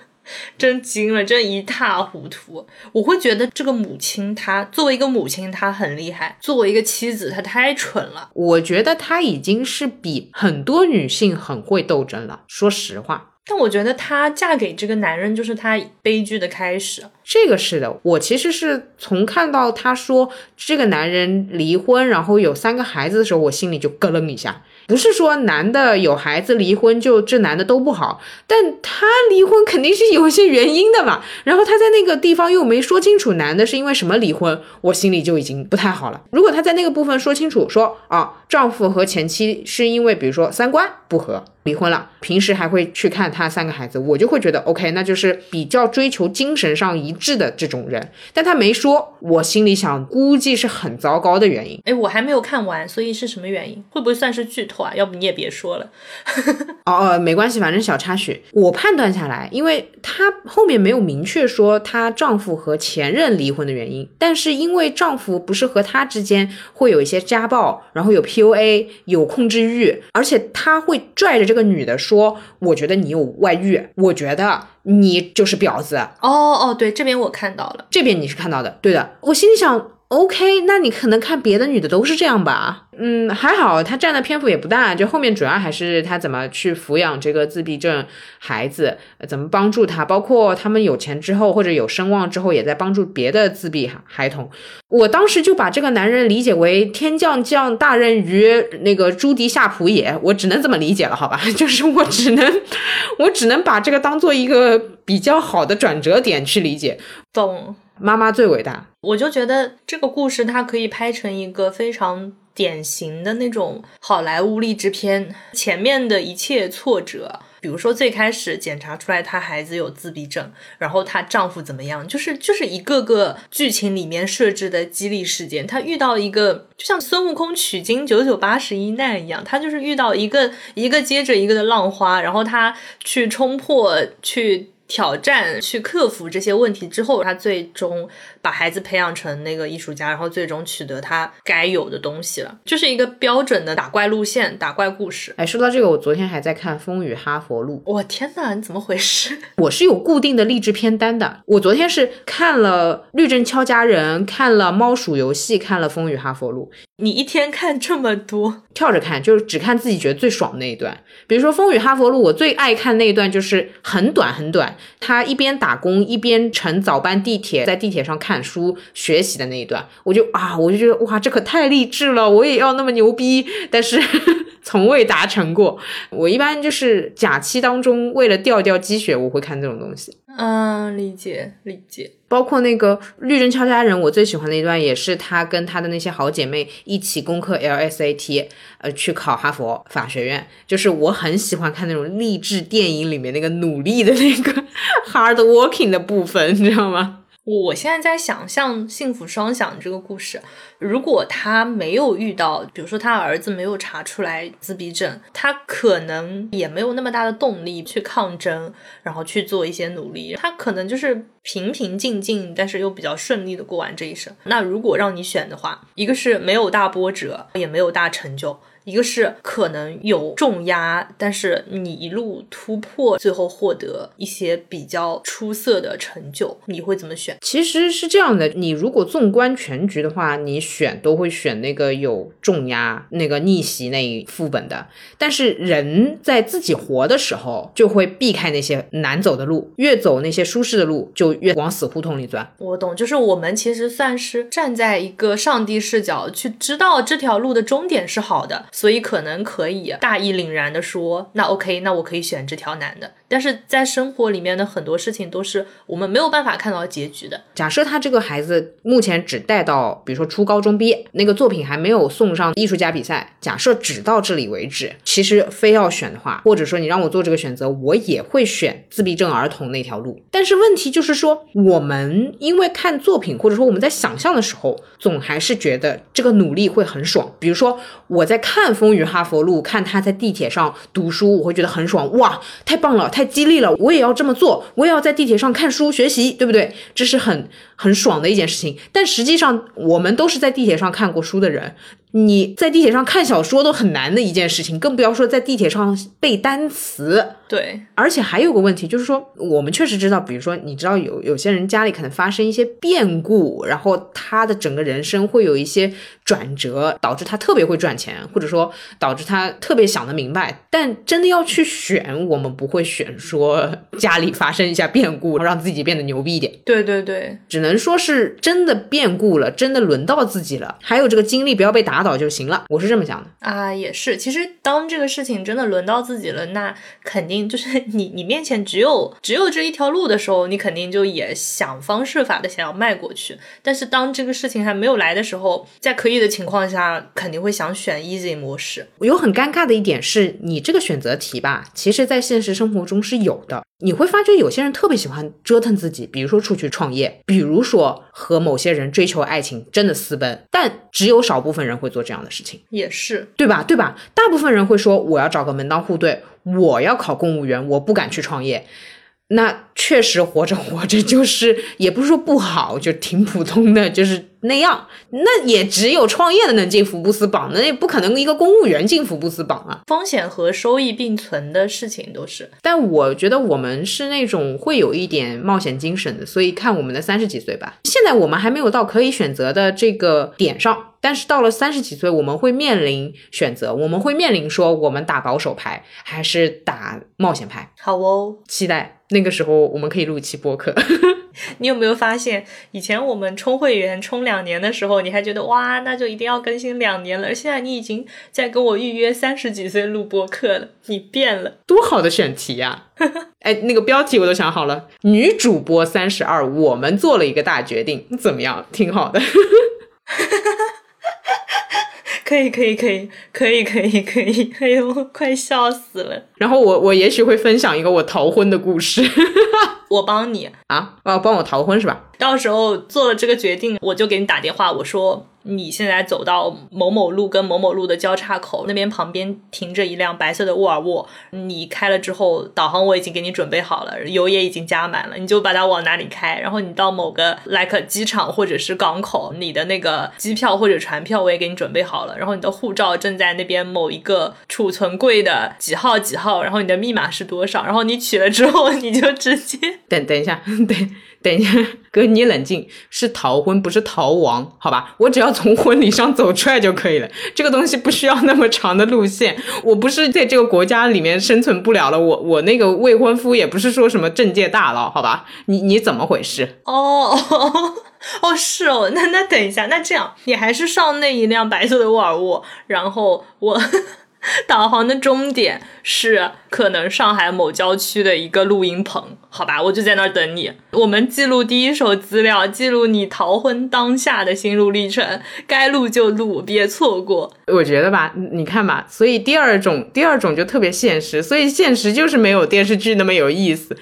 真惊了，真一塌糊涂。我会觉得这个母亲，她作为一个母亲，她很厉害；作为一个妻子，她太蠢了。我觉得她已经是比很多女性很会斗争了。说实话。但我觉得她嫁给这个男人就是她悲剧的开始。这个是的，我其实是从看到她说这个男人离婚，然后有三个孩子的时候，我心里就咯楞一下。不是说男的有孩子离婚就这男的都不好，但他离婚肯定是有一些原因的嘛。然后他在那个地方又没说清楚男的是因为什么离婚，我心里就已经不太好了。如果他在那个部分说清楚，说啊，丈夫和前妻是因为比如说三观不和。离婚了，平时还会去看他三个孩子，我就会觉得 OK，那就是比较追求精神上一致的这种人。但他没说，我心里想，估计是很糟糕的原因。哎，我还没有看完，所以是什么原因？会不会算是剧透啊？要不你也别说了。哦哦，没关系，反正小插曲。我判断下来，因为她后面没有明确说她丈夫和前任离婚的原因，但是因为丈夫不是和她之间会有一些家暴，然后有 PUA，有控制欲，而且他会拽着这个。个女的说：“我觉得你有外遇，我觉得你就是婊子。”哦哦，对，这边我看到了，这边你是看到的，对的。我心里想。OK，那你可能看别的女的都是这样吧？嗯，还好她占的篇幅也不大，就后面主要还是她怎么去抚养这个自闭症孩子，怎么帮助他，包括他们有钱之后或者有声望之后，也在帮助别的自闭孩童。我当时就把这个男人理解为天降降大任于那个朱迪夏普也，我只能这么理解了，好吧？就是我只能，我只能把这个当做一个比较好的转折点去理解。懂。妈妈最伟大，我就觉得这个故事它可以拍成一个非常典型的那种好莱坞励志片。前面的一切挫折，比如说最开始检查出来她孩子有自闭症，然后她丈夫怎么样，就是就是一个个剧情里面设置的激励事件。她遇到一个就像孙悟空取经九九八十一难一样，她就是遇到一个一个接着一个的浪花，然后她去冲破去。挑战去克服这些问题之后，他最终把孩子培养成那个艺术家，然后最终取得他该有的东西了，就是一个标准的打怪路线、打怪故事。哎，说到这个，我昨天还在看《风雨哈佛路》。我天哪，你怎么回事？我是有固定的励志片单的。我昨天是看了《律政俏佳人》，看了《猫鼠游戏》，看了《风雨哈佛路》。你一天看这么多，跳着看，就是只看自己觉得最爽那一段。比如说《风雨哈佛路》，我最爱看那一段，就是很短很短，他一边打工一边乘早班地铁，在地铁上看书学习的那一段，我就啊，我就觉得哇，这可太励志了，我也要那么牛逼。但是。从未达成过。我一般就是假期当中为了掉掉积雪，我会看这种东西。嗯，理解理解。包括那个《绿灯敲家人》，我最喜欢的一段也是她跟她的那些好姐妹一起攻克 LSAT，呃，去考哈佛法学院。就是我很喜欢看那种励志电影里面那个努力的那个 hard working 的部分，你知道吗？我现在在想象幸福双享这个故事，如果他没有遇到，比如说他儿子没有查出来自闭症，他可能也没有那么大的动力去抗争，然后去做一些努力，他可能就是平平静静，但是又比较顺利的过完这一生。那如果让你选的话，一个是没有大波折，也没有大成就。一个是可能有重压，但是你一路突破，最后获得一些比较出色的成就，你会怎么选？其实是这样的，你如果纵观全局的话，你选都会选那个有重压、那个逆袭那一副本的。但是人在自己活的时候，就会避开那些难走的路，越走那些舒适的路，就越往死胡同里钻。我懂，就是我们其实算是站在一个上帝视角去知道这条路的终点是好的。所以可能可以大义凛然的说，那 OK，那我可以选这条男的。但是在生活里面的很多事情都是我们没有办法看到结局的。假设他这个孩子目前只带到，比如说初高中毕业，那个作品还没有送上艺术家比赛。假设只到这里为止，其实非要选的话，或者说你让我做这个选择，我也会选自闭症儿童那条路。但是问题就是说，我们因为看作品，或者说我们在想象的时候，总还是觉得这个努力会很爽。比如说我在看《风雨哈佛路》，看他在地铁上读书，我会觉得很爽，哇，太棒了！太激励了，我也要这么做，我也要在地铁上看书学习，对不对？这是很很爽的一件事情。但实际上，我们都是在地铁上看过书的人。你在地铁上看小说都很难的一件事情，更不要说在地铁上背单词。对，而且还有个问题，就是说我们确实知道，比如说你知道有有些人家里可能发生一些变故，然后他的整个人生会有一些转折，导致他特别会赚钱，或者说导致他特别想得明白。但真的要去选，我们不会选说家里发生一下变故，让自己变得牛逼一点。对对对，只能说是真的变故了，真的轮到自己了，还有这个精力不要被打倒就行了。我是这么想的啊，也是。其实当这个事情真的轮到自己了，那肯定。就是 你，你面前只有只有这一条路的时候，你肯定就也想方设法的想要迈过去。但是当这个事情还没有来的时候，在可以的情况下，肯定会想选 easy 模式。有很尴尬的一点是，你这个选择题吧，其实在现实生活中是有的。你会发觉有些人特别喜欢折腾自己，比如说出去创业，比如说和某些人追求爱情，真的私奔。但只有少部分人会做这样的事情，也是对吧？对吧？大部分人会说，我要找个门当户对。我要考公务员，我不敢去创业。那确实活着活着就是，也不是说不好，就挺普通的，就是那样。那也只有创业的能进福布斯榜，那也不可能一个公务员进福布斯榜啊。风险和收益并存的事情都是。但我觉得我们是那种会有一点冒险精神的，所以看我们的三十几岁吧。现在我们还没有到可以选择的这个点上。但是到了三十几岁，我们会面临选择，我们会面临说，我们打保守牌还是打冒险牌？好哦，期待那个时候我们可以录一期播客。你有没有发现，以前我们充会员充两年的时候，你还觉得哇，那就一定要更新两年了。而现在你已经在跟我预约三十几岁录播客了，你变了，多好的选题呀！哎，那个标题我都想好了，女主播三十二，我们做了一个大决定，怎么样？挺好的。可以可以可以可以可以可以，哎呦，快笑死了！然后我我也许会分享一个我逃婚的故事，我帮你啊，啊帮我逃婚是吧？到时候做了这个决定，我就给你打电话，我说。你现在走到某某路跟某某路的交叉口，那边旁边停着一辆白色的沃尔沃。你开了之后，导航我已经给你准备好了，油也已经加满了，你就把它往哪里开。然后你到某个 like 机场或者是港口，你的那个机票或者船票我也给你准备好了。然后你的护照正在那边某一个储存柜的几号几号，然后你的密码是多少？然后你取了之后，你就直接等等一下，等。等一下，哥，你冷静，是逃婚不是逃亡，好吧？我只要从婚礼上走出来就可以了，这个东西不需要那么长的路线。我不是在这个国家里面生存不了了，我我那个未婚夫也不是说什么政界大佬，好吧？你你怎么回事？哦 哦，是哦，那那等一下，那这样你还是上那一辆白色的沃尔沃，然后我。导航的终点是可能上海某郊区的一个录音棚，好吧，我就在那儿等你。我们记录第一手资料，记录你逃婚当下的心路历程，该录就录，别错过。我觉得吧，你看吧，所以第二种，第二种就特别现实，所以现实就是没有电视剧那么有意思，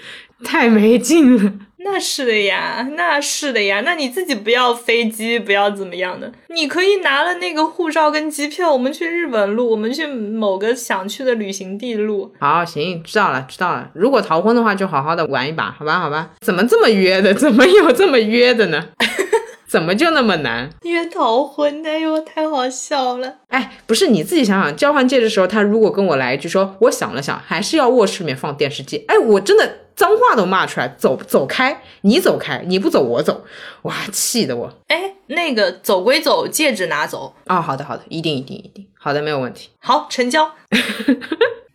太没劲了。那是的呀，那是的呀。那你自己不要飞机，不要怎么样的，你可以拿了那个护照跟机票，我们去日本录，我们去某个想去的旅行地录。好，行，知道了，知道了。如果逃婚的话，就好好的玩一把，好吧，好吧。怎么这么约的？怎么有这么约的呢？怎么就那么难？约逃婚，哎呦，太好笑了。哎，不是你自己想想，交换戒指的时候，他如果跟我来一句说，我想了想，还是要卧室里面放电视机。哎，我真的脏话都骂出来，走走开，你走开，你不走我走，哇，气的我。哎，那个走归走，戒指拿走。啊，好的好的，一定一定一定，好的，没有问题。好，成交。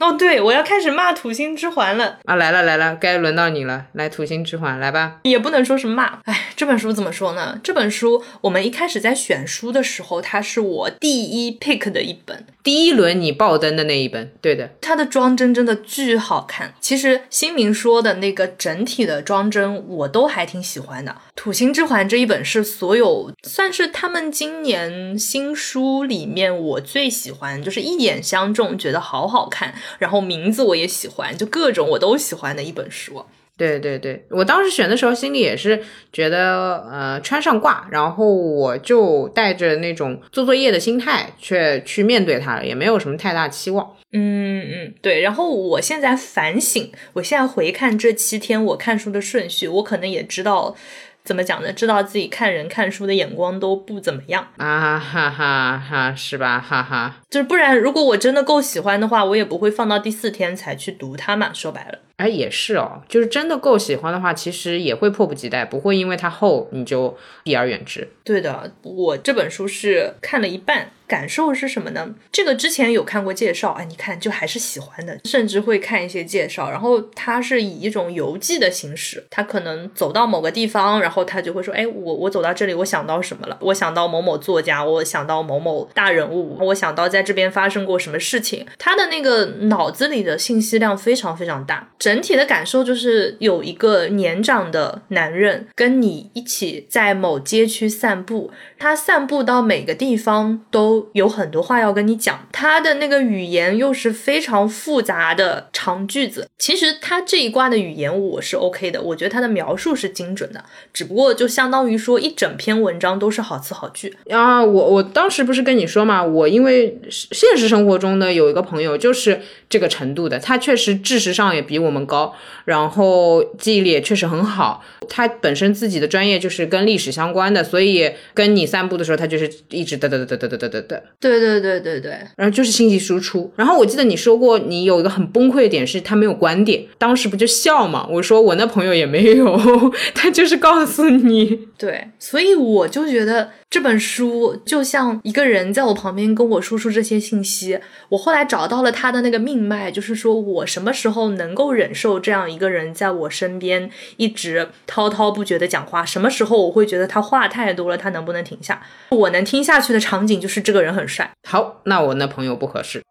哦，对，我要开始骂《土星之环》了啊！来了来了，该轮到你了，来《土星之环》来吧。也不能说是骂，哎，这本书怎么说呢？这本书我们一开始在选书的时候，它是我第一 pick 的一本，第一轮你爆灯的那一本，对的。它的装帧真的巨好看。其实新明说的那个整体的装帧，我都还挺喜欢的。《土星之环》这一本是所有算是他们今年新书里面我最喜欢，就是一眼相中，觉得好好看。然后名字我也喜欢，就各种我都喜欢的一本书。对对对，我当时选的时候心里也是觉得，呃，穿上挂，然后我就带着那种做作业的心态去去面对它了，也没有什么太大期望。嗯嗯，对。然后我现在反省，我现在回看这七天我看书的顺序，我可能也知道。怎么讲呢？知道自己看人看书的眼光都不怎么样啊，哈哈哈，是吧？哈哈，就是不然，如果我真的够喜欢的话，我也不会放到第四天才去读它嘛。说白了，哎，也是哦，就是真的够喜欢的话，其实也会迫不及待，不会因为它厚你就避而远之。对的，我这本书是看了一半。感受是什么呢？这个之前有看过介绍，哎，你看就还是喜欢的，甚至会看一些介绍。然后他是以一种游记的形式，他可能走到某个地方，然后他就会说，哎，我我走到这里，我想到什么了？我想到某某作家，我想到某某大人物，我想到在这边发生过什么事情。他的那个脑子里的信息量非常非常大，整体的感受就是有一个年长的男人跟你一起在某街区散步，他散步到每个地方都。有很多话要跟你讲，他的那个语言又是非常复杂的长句子。其实他这一卦的语言我是 OK 的，我觉得他的描述是精准的，只不过就相当于说一整篇文章都是好词好句啊。我我当时不是跟你说嘛，我因为现实生活中的有一个朋友就是这个程度的，他确实知识上也比我们高，然后记忆力也确实很好。他本身自己的专业就是跟历史相关的，所以跟你散步的时候，他就是一直嘚嘚嘚嘚嘚嘚嘚嘚嘚。对对对对对，然后就是信息输出。然后我记得你说过，你有一个很崩溃的点是他没有观点，当时不就笑嘛？我说我那朋友也没有，他就是告诉你。对，所以我就觉得。这本书就像一个人在我旁边跟我输出这些信息，我后来找到了他的那个命脉，就是说我什么时候能够忍受这样一个人在我身边一直滔滔不绝的讲话，什么时候我会觉得他话太多了，他能不能停下？我能听下去的场景就是这个人很帅。好，那我那朋友不合适，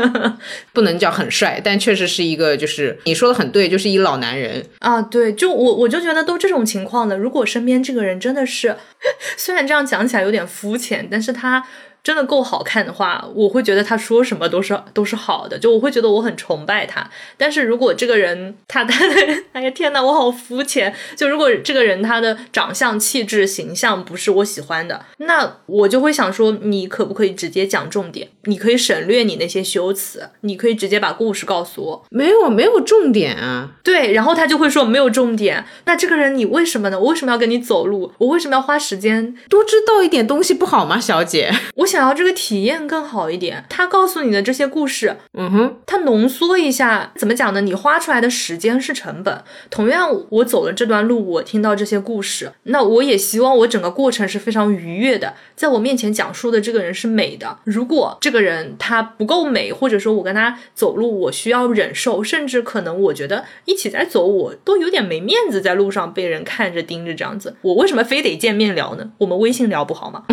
不能叫很帅，但确实是一个，就是你说的很对，就是一老男人啊。对，就我我就觉得都这种情况了，如果身边这个人真的是，虽然这样。讲起来有点肤浅，但是他。真的够好看的话，我会觉得他说什么都是都是好的，就我会觉得我很崇拜他。但是如果这个人他他的，哎呀天哪，我好肤浅。就如果这个人他的长相、气质、形象不是我喜欢的，那我就会想说，你可不可以直接讲重点？你可以省略你那些修辞，你可以直接把故事告诉我。没有没有重点啊，对。然后他就会说没有重点。那这个人你为什么呢？我为什么要跟你走路？我为什么要花时间多知道一点东西不好吗，小姐？我想。想要这个体验更好一点，他告诉你的这些故事，嗯哼，他浓缩一下，怎么讲呢？你花出来的时间是成本。同样，我走了这段路，我听到这些故事，那我也希望我整个过程是非常愉悦的。在我面前讲述的这个人是美的。如果这个人他不够美，或者说我跟他走路，我需要忍受，甚至可能我觉得一起在走，我都有点没面子，在路上被人看着盯着这样子，我为什么非得见面聊呢？我们微信聊不好吗？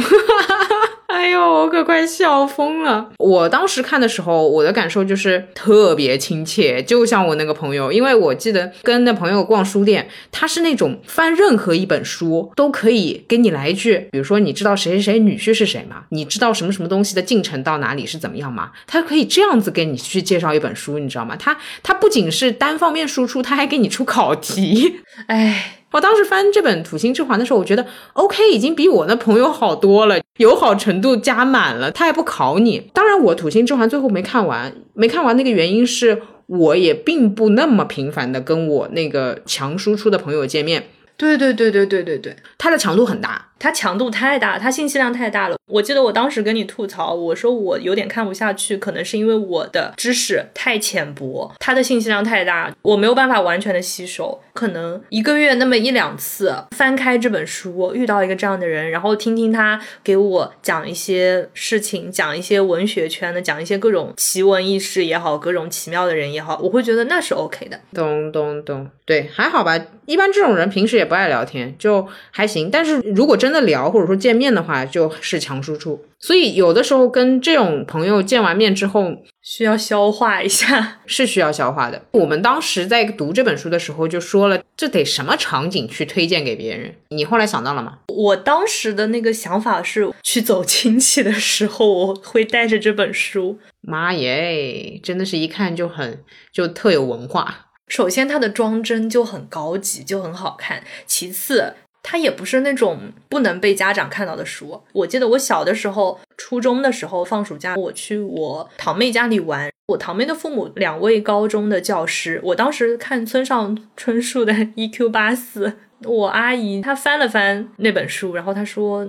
哎呦，我可快笑疯了！我当时看的时候，我的感受就是特别亲切，就像我那个朋友，因为我记得跟那朋友逛书店，他是那种翻任何一本书都可以给你来一句，比如说你知道谁谁谁女婿是谁吗？你知道什么什么东西的进程到哪里是怎么样吗？他可以这样子给你去介绍一本书，你知道吗？他他不仅是单方面输出，他还给你出考题，哎。我当时翻这本《土星之环》的时候，我觉得 OK 已经比我那朋友好多了，友好程度加满了，他也不考你。当然，我《土星之环》最后没看完，没看完那个原因是我也并不那么频繁的跟我那个强输出的朋友见面。对对对对对对对，它的强度很大。它强度太大，它信息量太大了。我记得我当时跟你吐槽，我说我有点看不下去，可能是因为我的知识太浅薄，它的信息量太大，我没有办法完全的吸收。可能一个月那么一两次翻开这本书，遇到一个这样的人，然后听听他给我讲一些事情，讲一些文学圈的，讲一些各种奇闻异事也好，各种奇妙的人也好，我会觉得那是 OK 的。咚咚咚，对，还好吧。一般这种人平时也不爱聊天，就还行。但是如果真的聊或者说见面的话，就是强输出。所以有的时候跟这种朋友见完面之后，需要消化一下，是需要消化的。我们当时在读这本书的时候就说了，这得什么场景去推荐给别人？你后来想到了吗？我当时的那个想法是，去走亲戚的时候，我会带着这本书。妈耶，真的是一看就很就特有文化。首先，它的装帧就很高级，就很好看。其次，它也不是那种不能被家长看到的书。我记得我小的时候，初中的时候放暑假，我去我堂妹家里玩。我堂妹的父母两位高中的教师，我当时看村上春树的《一 Q 八四》，我阿姨她翻了翻那本书，然后她说。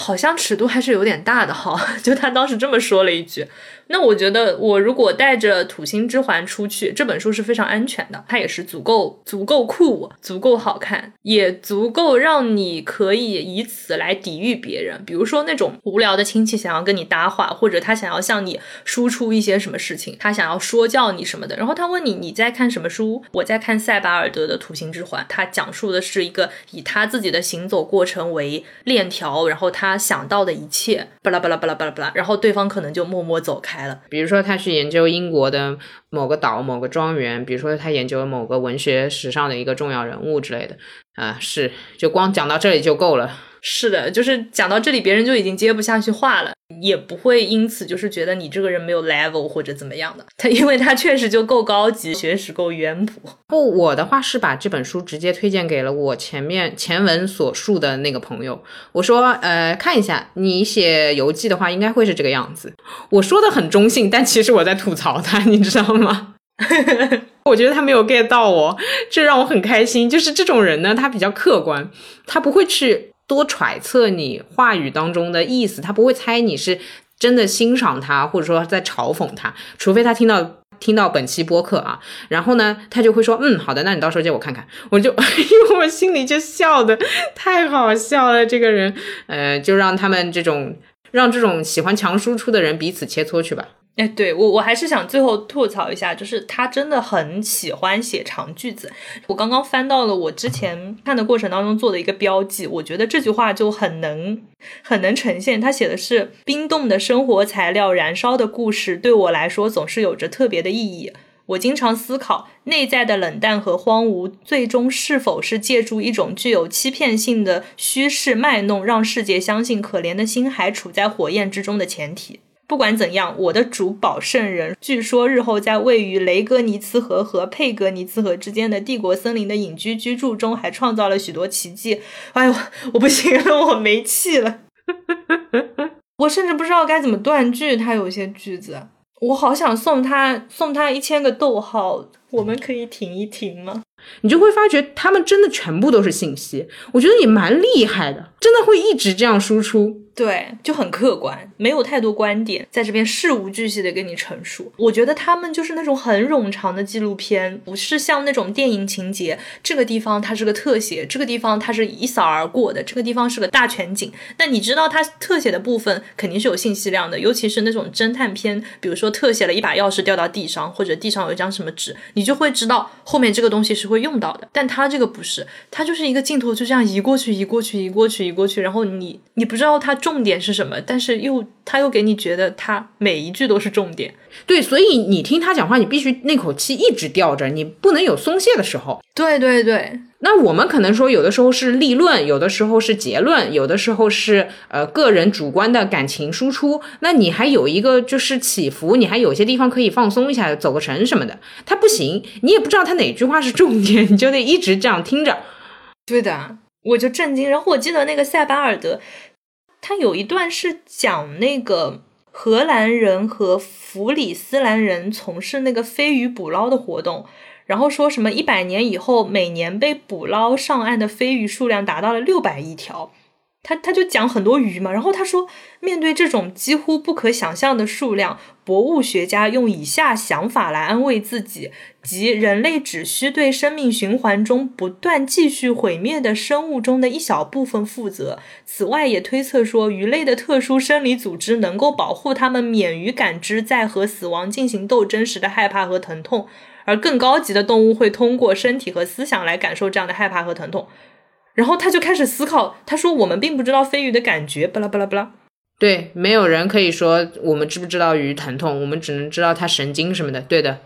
好像尺度还是有点大的哈，就她当时这么说了一句。那我觉得，我如果带着土星之环出去，这本书是非常安全的，它也是足够足够酷、足够好看，也足够让你可以以此来抵御别人。比如说那种无聊的亲戚想要跟你搭话，或者他想要向你输出一些什么事情，他想要说教你什么的，然后他问你你在看什么书？我在看塞巴尔德的《土星之环》，他讲述的是一个以他自己的行走过程为链条，然后他。想到的一切，巴拉巴拉巴拉巴拉巴拉，然后对方可能就默默走开了。比如说，他去研究英国的某个岛、某个庄园，比如说他研究某个文学史上的一个重要人物之类的，啊，是，就光讲到这里就够了。是的，就是讲到这里，别人就已经接不下去话了，也不会因此就是觉得你这个人没有 level 或者怎么样的。他 因为他确实就够高级，学识够渊博。不，我的话是把这本书直接推荐给了我前面前文所述的那个朋友。我说，呃，看一下你写游记的话，应该会是这个样子。我说的很中性，但其实我在吐槽他，你知道吗？我觉得他没有 get 到我，这让我很开心。就是这种人呢，他比较客观，他不会去。多揣测你话语当中的意思，他不会猜你是真的欣赏他，或者说在嘲讽他，除非他听到听到本期播客啊，然后呢，他就会说，嗯，好的，那你到时候借我看看，我就，哎呦我心里就笑的太好笑了，这个人，呃，就让他们这种让这种喜欢强输出的人彼此切磋去吧。哎，对我我还是想最后吐槽一下，就是他真的很喜欢写长句子。我刚刚翻到了我之前看的过程当中做的一个标记，我觉得这句话就很能很能呈现。他写的是冰冻的生活材料，燃烧的故事，对我来说总是有着特别的意义。我经常思考，内在的冷淡和荒芜，最终是否是借助一种具有欺骗性的虚饰卖弄，让世界相信可怜的心还处在火焰之中的前提。不管怎样，我的主保圣人据说日后在位于雷格尼茨河和佩格尼茨河之间的帝国森林的隐居居住中，还创造了许多奇迹。哎呦，我不行了，我没气了，我甚至不知道该怎么断句。他有些句子，我好想送他送他一千个逗号。我们可以停一停吗？你就会发觉他们真的全部都是信息，我觉得也蛮厉害的，真的会一直这样输出，对，就很客观，没有太多观点在这边事无巨细的跟你陈述。我觉得他们就是那种很冗长的纪录片，不是像那种电影情节，这个地方它是个特写，这个地方它是一扫而过的，这个地方是个大全景。那你知道它特写的部分肯定是有信息量的，尤其是那种侦探片，比如说特写了一把钥匙掉到地上，或者地上有一张什么纸，你就会知道后面这个东西是会。用到的，但他这个不是，他就是一个镜头就这样移过去，移过去，移过去，移过去，然后你你不知道它重点是什么，但是又他又给你觉得他每一句都是重点。对，所以你听他讲话，你必须那口气一直吊着，你不能有松懈的时候。对对对，那我们可能说，有的时候是立论，有的时候是结论，有的时候是呃个人主观的感情输出。那你还有一个就是起伏，你还有些地方可以放松一下，走个神什么的。他不行，你也不知道他哪句话是重点，你就得一直这样听着。对的，我就震惊。然后我记得那个塞巴尔德，他有一段是讲那个。荷兰人和弗里斯兰人从事那个飞鱼捕捞的活动，然后说什么一百年以后，每年被捕捞上岸的飞鱼数量达到了六百亿条。他他就讲很多鱼嘛，然后他说，面对这种几乎不可想象的数量，博物学家用以下想法来安慰自己：即人类只需对生命循环中不断继续毁灭的生物中的一小部分负责。此外，也推测说，鱼类的特殊生理组织能够保护它们免于感知在和死亡进行斗争时的害怕和疼痛，而更高级的动物会通过身体和思想来感受这样的害怕和疼痛。然后他就开始思考，他说：“我们并不知道飞鱼的感觉，巴拉巴拉巴拉。”对，没有人可以说我们知不知道鱼疼痛，我们只能知道它神经什么的。对的，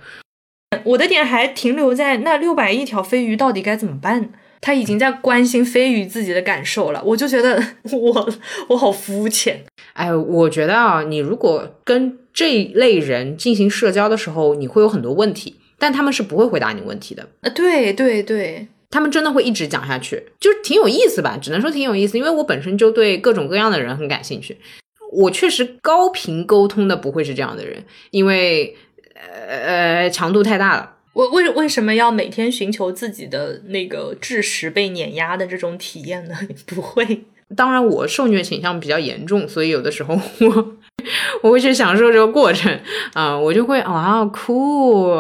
我的点还停留在那六百亿条飞鱼到底该怎么办？他已经在关心飞鱼自己的感受了，我就觉得我我好肤浅。哎，我觉得啊，你如果跟这一类人进行社交的时候，你会有很多问题，但他们是不会回答你问题的。啊，对对对。他们真的会一直讲下去，就是挺有意思吧？只能说挺有意思，因为我本身就对各种各样的人很感兴趣。我确实高频沟通的不会是这样的人，因为呃呃强度太大了。我为为什么要每天寻求自己的那个智识被碾压的这种体验呢？不会。当然，我受虐倾向比较严重，所以有的时候我我会去享受这个过程啊，我就会哇酷，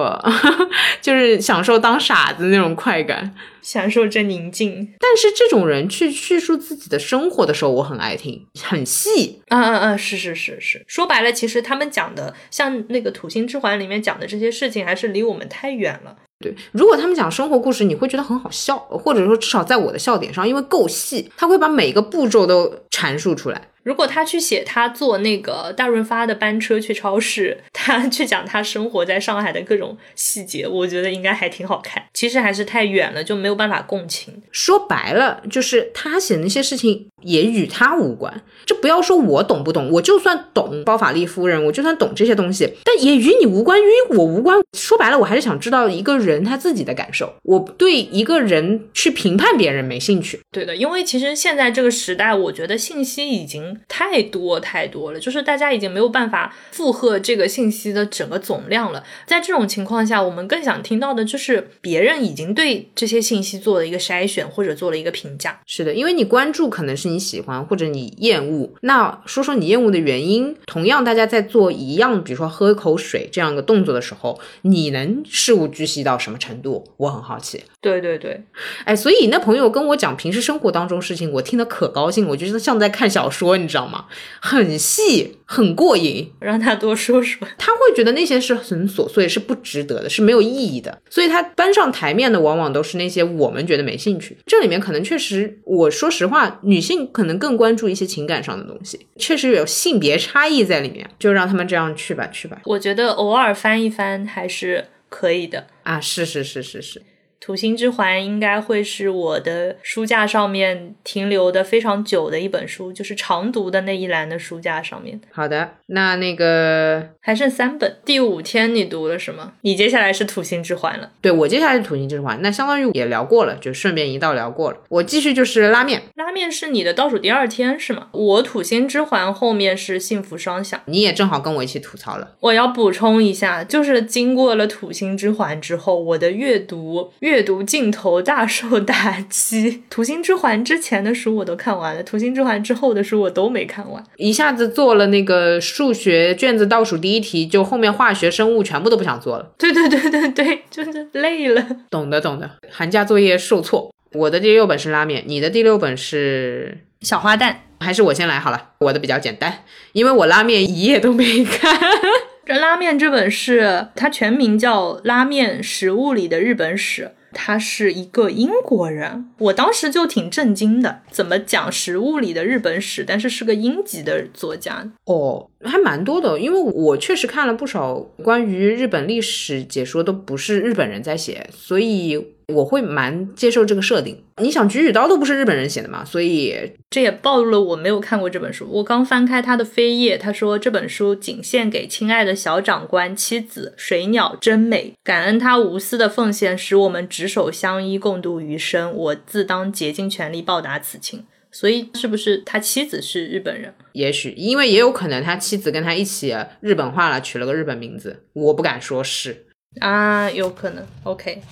就是享受当傻子那种快感，享受这宁静。但是这种人去叙述自己的生活的时候，我很爱听，很细。嗯嗯嗯，是是是是。说白了，其实他们讲的，像那个《土星之环》里面讲的这些事情，还是离我们太远了。对，如果他们讲生活故事，你会觉得很好笑，或者说至少在我的笑点上，因为够细，他会把每个步骤都阐述出来。如果他去写他坐那个大润发的班车去超市，他 去讲他生活在上海的各种细节，我觉得应该还挺好看。其实还是太远了，就没有办法共情。说白了，就是他写那些事情也与他无关。这不要说我懂不懂，我就算懂包法利夫人，我就算懂这些东西，但也与你无关，与我无关。说白了，我还是想知道一个人他自己的感受。我对一个人去评判别人没兴趣。对的，因为其实现在这个时代，我觉得信息已经。太多太多了，就是大家已经没有办法负荷这个信息的整个总量了。在这种情况下，我们更想听到的就是别人已经对这些信息做了一个筛选，或者做了一个评价。是的，因为你关注可能是你喜欢或者你厌恶，那说说你厌恶的原因。同样，大家在做一样，比如说喝一口水这样一个动作的时候，你能事无巨细到什么程度？我很好奇。对对对，哎，所以那朋友跟我讲平时生活当中事情，我听得可高兴，我觉得像在看小说，你知道吗？很细，很过瘾，让他多说说。他会觉得那些是很琐碎，是不值得的，是没有意义的。所以他搬上台面的往往都是那些我们觉得没兴趣。这里面可能确实，我说实话，女性可能更关注一些情感上的东西，确实有性别差异在里面。就让他们这样去吧，去吧。我觉得偶尔翻一翻还是可以的啊！是是是是是。土星之环应该会是我的书架上面停留的非常久的一本书，就是常读的那一栏的书架上面。好的，那那个还剩三本，第五天你读了什么？你接下来是土星之环了。对我接下来是土星之环，那相当于也聊过了，就顺便一道聊过了。我继续就是拉面，拉面是你的倒数第二天是吗？我土星之环后面是幸福双响，你也正好跟我一起吐槽了。我要补充一下，就是经过了土星之环之后，我的阅读阅。读镜头大受打击。土星之环之前的书我都看完了，土星之环之后的书我都没看完。一下子做了那个数学卷子倒数第一题，就后面化学、生物全部都不想做了。对对对对对，就是累了。懂的懂的，寒假作业受挫。我的第六本是拉面，你的第六本是小花旦。还是我先来好了，我的比较简单，因为我拉面一页都没看。这拉面这本是它全名叫《拉面食物里的日本史》。他是一个英国人，我当时就挺震惊的，怎么讲食物里的日本史，但是是个英籍的作家哦，还蛮多的，因为我确实看了不少关于日本历史解说，都不是日本人在写，所以。我会蛮接受这个设定。你想，菊与刀都不是日本人写的嘛，所以这也暴露了我没有看过这本书。我刚翻开他的扉页，他说这本书仅献给亲爱的小长官妻子水鸟真美，感恩他无私的奉献，使我们执手相依，共度余生。我自当竭尽全力报答此情。所以，是不是他妻子是日本人？也许，因为也有可能他妻子跟他一起日本化了，取了个日本名字。我不敢说是啊，有可能。OK。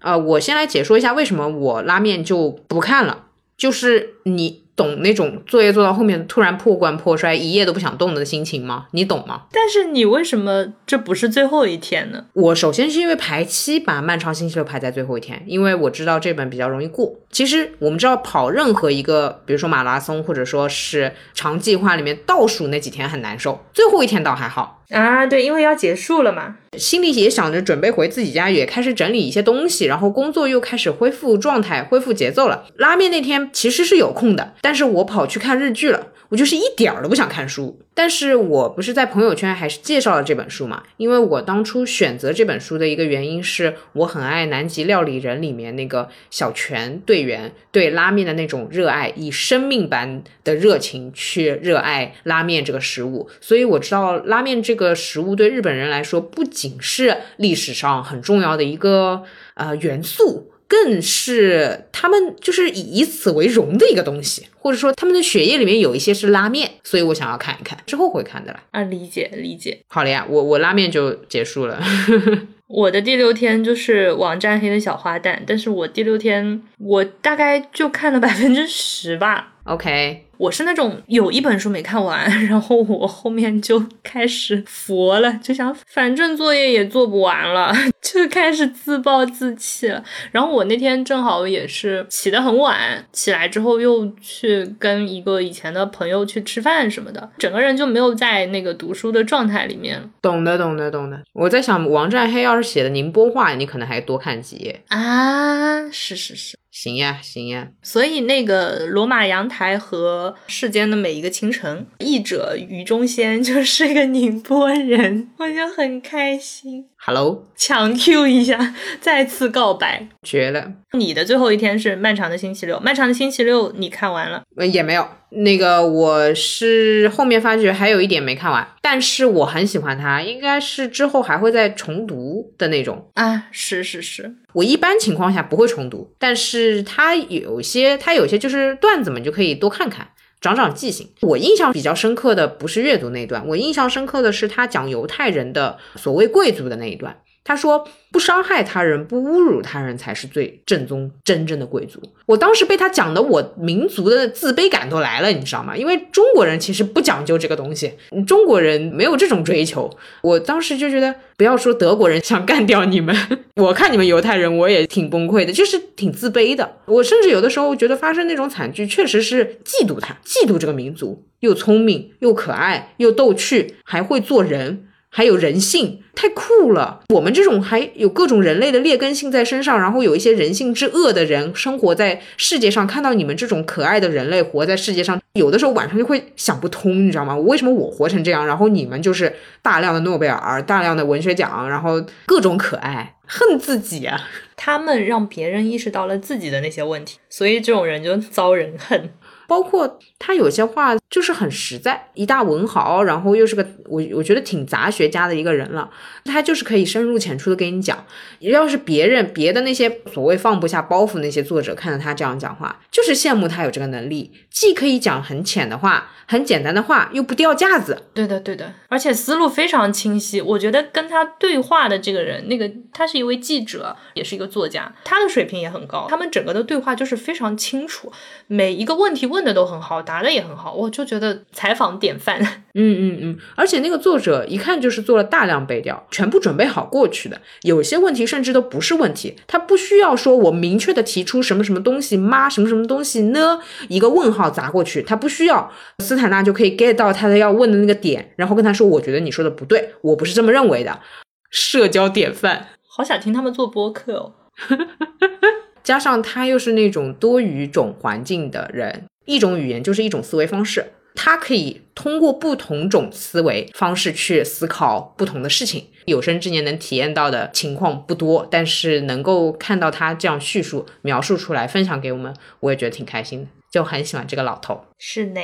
呃，我先来解说一下为什么我拉面就不看了，就是你。懂那种作业做到后面突然破罐破摔，一夜都不想动的心情吗？你懂吗？但是你为什么这不是最后一天呢？我首先是因为排期把《漫长星期六》排在最后一天，因为我知道这本比较容易过。其实我们知道跑任何一个，比如说马拉松或者说是长计划里面，倒数那几天很难受，最后一天倒还好啊。对，因为要结束了嘛，心里也想着准备回自己家，也开始整理一些东西，然后工作又开始恢复状态、恢复节奏了。拉面那天其实是有空的。但是我跑去看日剧了，我就是一点儿都不想看书。但是我不是在朋友圈还是介绍了这本书嘛？因为我当初选择这本书的一个原因是我很爱《南极料理人》里面那个小泉队员对拉面的那种热爱，以生命般的热情去热爱拉面这个食物。所以我知道拉面这个食物对日本人来说不仅是历史上很重要的一个呃元素。更是他们就是以以此为荣的一个东西，或者说他们的血液里面有一些是拉面，所以我想要看一看，之后会看的啦。啊，理解理解。好了呀，我我拉面就结束了。我的第六天就是网站黑的小花旦，但是我第六天我大概就看了 百分之十吧。OK。我是那种有一本书没看完，然后我后面就开始佛了，就想反正作业也做不完了，就开始自暴自弃了。然后我那天正好也是起得很晚，起来之后又去跟一个以前的朋友去吃饭什么的，整个人就没有在那个读书的状态里面。懂的，懂的，懂的。我在想，王占黑要是写的宁波话，你可能还多看几页啊。是是是。行呀，行呀。所以那个罗马阳台和世间的每一个清晨，译者于中仙就是个宁波人，我就很开心。Hello，强 Q 一下，再次告白，绝了！你的最后一天是漫长的星期六，漫长的星期六你看完了？呃，也没有。那个我是后面发觉还有一点没看完，但是我很喜欢它，应该是之后还会再重读的那种啊。是是是，我一般情况下不会重读，但是他有些他有些就是段子嘛，就可以多看看。长长记性。我印象比较深刻的不是阅读那段，我印象深刻的是他讲犹太人的所谓贵族的那一段。他说：“不伤害他人，不侮辱他人，才是最正宗、真正的贵族。”我当时被他讲的，我民族的自卑感都来了，你知道吗？因为中国人其实不讲究这个东西，中国人没有这种追求。我当时就觉得，不要说德国人想干掉你们，我看你们犹太人，我也挺崩溃的，就是挺自卑的。我甚至有的时候觉得发生那种惨剧，确实是嫉妒他，嫉妒这个民族，又聪明，又可爱，又逗趣，还会做人。还有人性，太酷了！我们这种还有各种人类的劣根性在身上，然后有一些人性之恶的人生活在世界上，看到你们这种可爱的人类活在世界上，有的时候晚上就会想不通，你知道吗？为什么我活成这样，然后你们就是大量的诺贝尔、大量的文学奖，然后各种可爱，恨自己啊！他们让别人意识到了自己的那些问题，所以这种人就遭人恨。包括他有些话就是很实在，一大文豪，然后又是个我我觉得挺杂学家的一个人了，他就是可以深入浅出的跟你讲。要是别人别的那些所谓放不下包袱那些作者看到他这样讲话，就是羡慕他有这个能力，既可以讲很浅的话，很简单的话，又不掉架子。对的，对的，而且思路非常清晰。我觉得跟他对话的这个人，那个他是一位记者，也是一个作家，他的水平也很高。他们整个的对话就是非常清楚，每一个问题问。问的都很好，答的也很好，我就觉得采访典范。嗯嗯嗯，而且那个作者一看就是做了大量背调，全部准备好过去的。有些问题甚至都不是问题，他不需要说我明确的提出什么什么东西吗？什么什么东西呢？一个问号砸过去，他不需要，斯坦纳就可以 get 到他的要问的那个点，然后跟他说，我觉得你说的不对，我不是这么认为的。社交典范，好想听他们做播客哦。加上他又是那种多语种环境的人，一种语言就是一种思维方式，他可以通过不同种思维方式去思考不同的事情。有生之年能体验到的情况不多，但是能够看到他这样叙述、描述出来、分享给我们，我也觉得挺开心的，就很喜欢这个老头。是呢。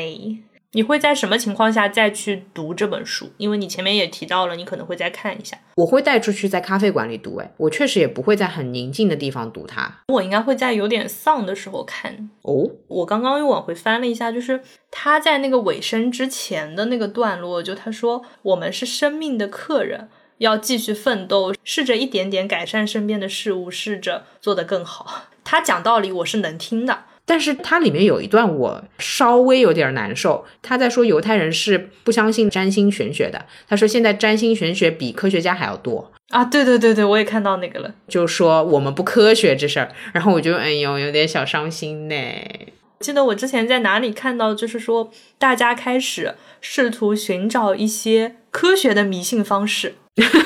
你会在什么情况下再去读这本书？因为你前面也提到了，你可能会再看一下。我会带出去在咖啡馆里读，哎，我确实也不会在很宁静的地方读它。我应该会在有点丧的时候看。哦，我刚刚又往回翻了一下，就是他在那个尾声之前的那个段落，就他说我们是生命的客人，要继续奋斗，试着一点点改善身边的事物，试着做得更好。他讲道理，我是能听的。但是它里面有一段我稍微有点难受，他在说犹太人是不相信占星玄学的。他说现在占星玄学比科学家还要多啊！对对对对，我也看到那个了，就说我们不科学这事儿。然后我就哎呦有点小伤心呢。记得我之前在哪里看到，就是说大家开始试图寻找一些科学的迷信方式，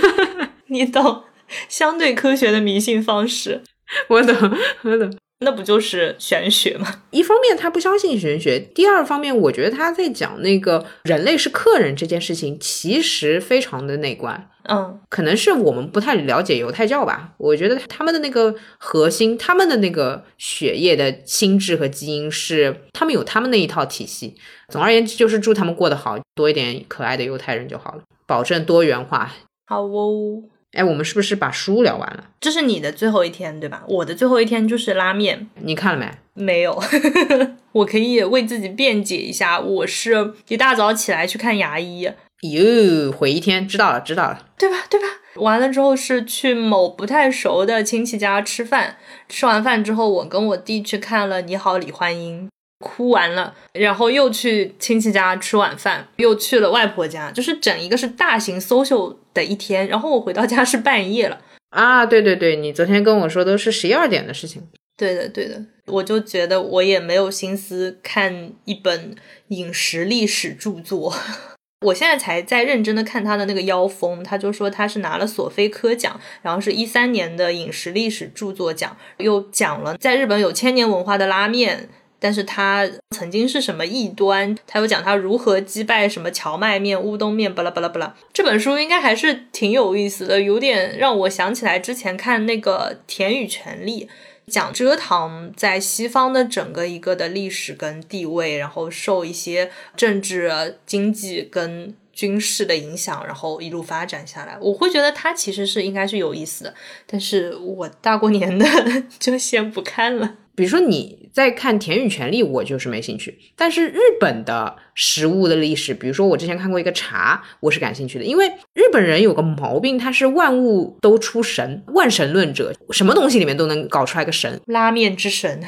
你懂？相对科学的迷信方式，我懂，我懂。那不就是玄学吗？一方面他不相信玄学，第二方面我觉得他在讲那个人类是客人这件事情，其实非常的内观。嗯，可能是我们不太了解犹太教吧。我觉得他们的那个核心，他们的那个血液的心智和基因是，他们有他们那一套体系。总而言之，就是祝他们过得好，多一点可爱的犹太人就好了，保证多元化。好哦。哎，我们是不是把书聊完了？这是你的最后一天，对吧？我的最后一天就是拉面。你看了没？没有。我可以为自己辩解一下，我是一大早起来去看牙医。哟，毁一天，知道了，知道了，对吧？对吧？完了之后是去某不太熟的亲戚家吃饭。吃完饭之后，我跟我弟去看了《你好，李焕英》。哭完了，然后又去亲戚家吃晚饭，又去了外婆家，就是整一个是大型 social 的一天。然后我回到家是半夜了啊！对对对，你昨天跟我说都是十一二点的事情。对的对的，我就觉得我也没有心思看一本饮食历史著作。我现在才在认真的看他的那个腰封，他就说他是拿了索菲科奖，然后是一三年的饮食历史著作奖，又讲了在日本有千年文化的拉面。但是他曾经是什么异端？他又讲他如何击败什么荞麦面、乌冬面，巴拉巴拉巴拉。这本书应该还是挺有意思的，有点让我想起来之前看那个《田与权力》，讲蔗糖在西方的整个一个的历史跟地位，然后受一些政治、经济跟军事的影响，然后一路发展下来。我会觉得它其实是应该是有意思的，但是我大过年的 就先不看了。比如说你在看《田与权利》，我就是没兴趣。但是日本的食物的历史，比如说我之前看过一个茶，我是感兴趣的。因为日本人有个毛病，他是万物都出神，万神论者，什么东西里面都能搞出来个神。拉面之神，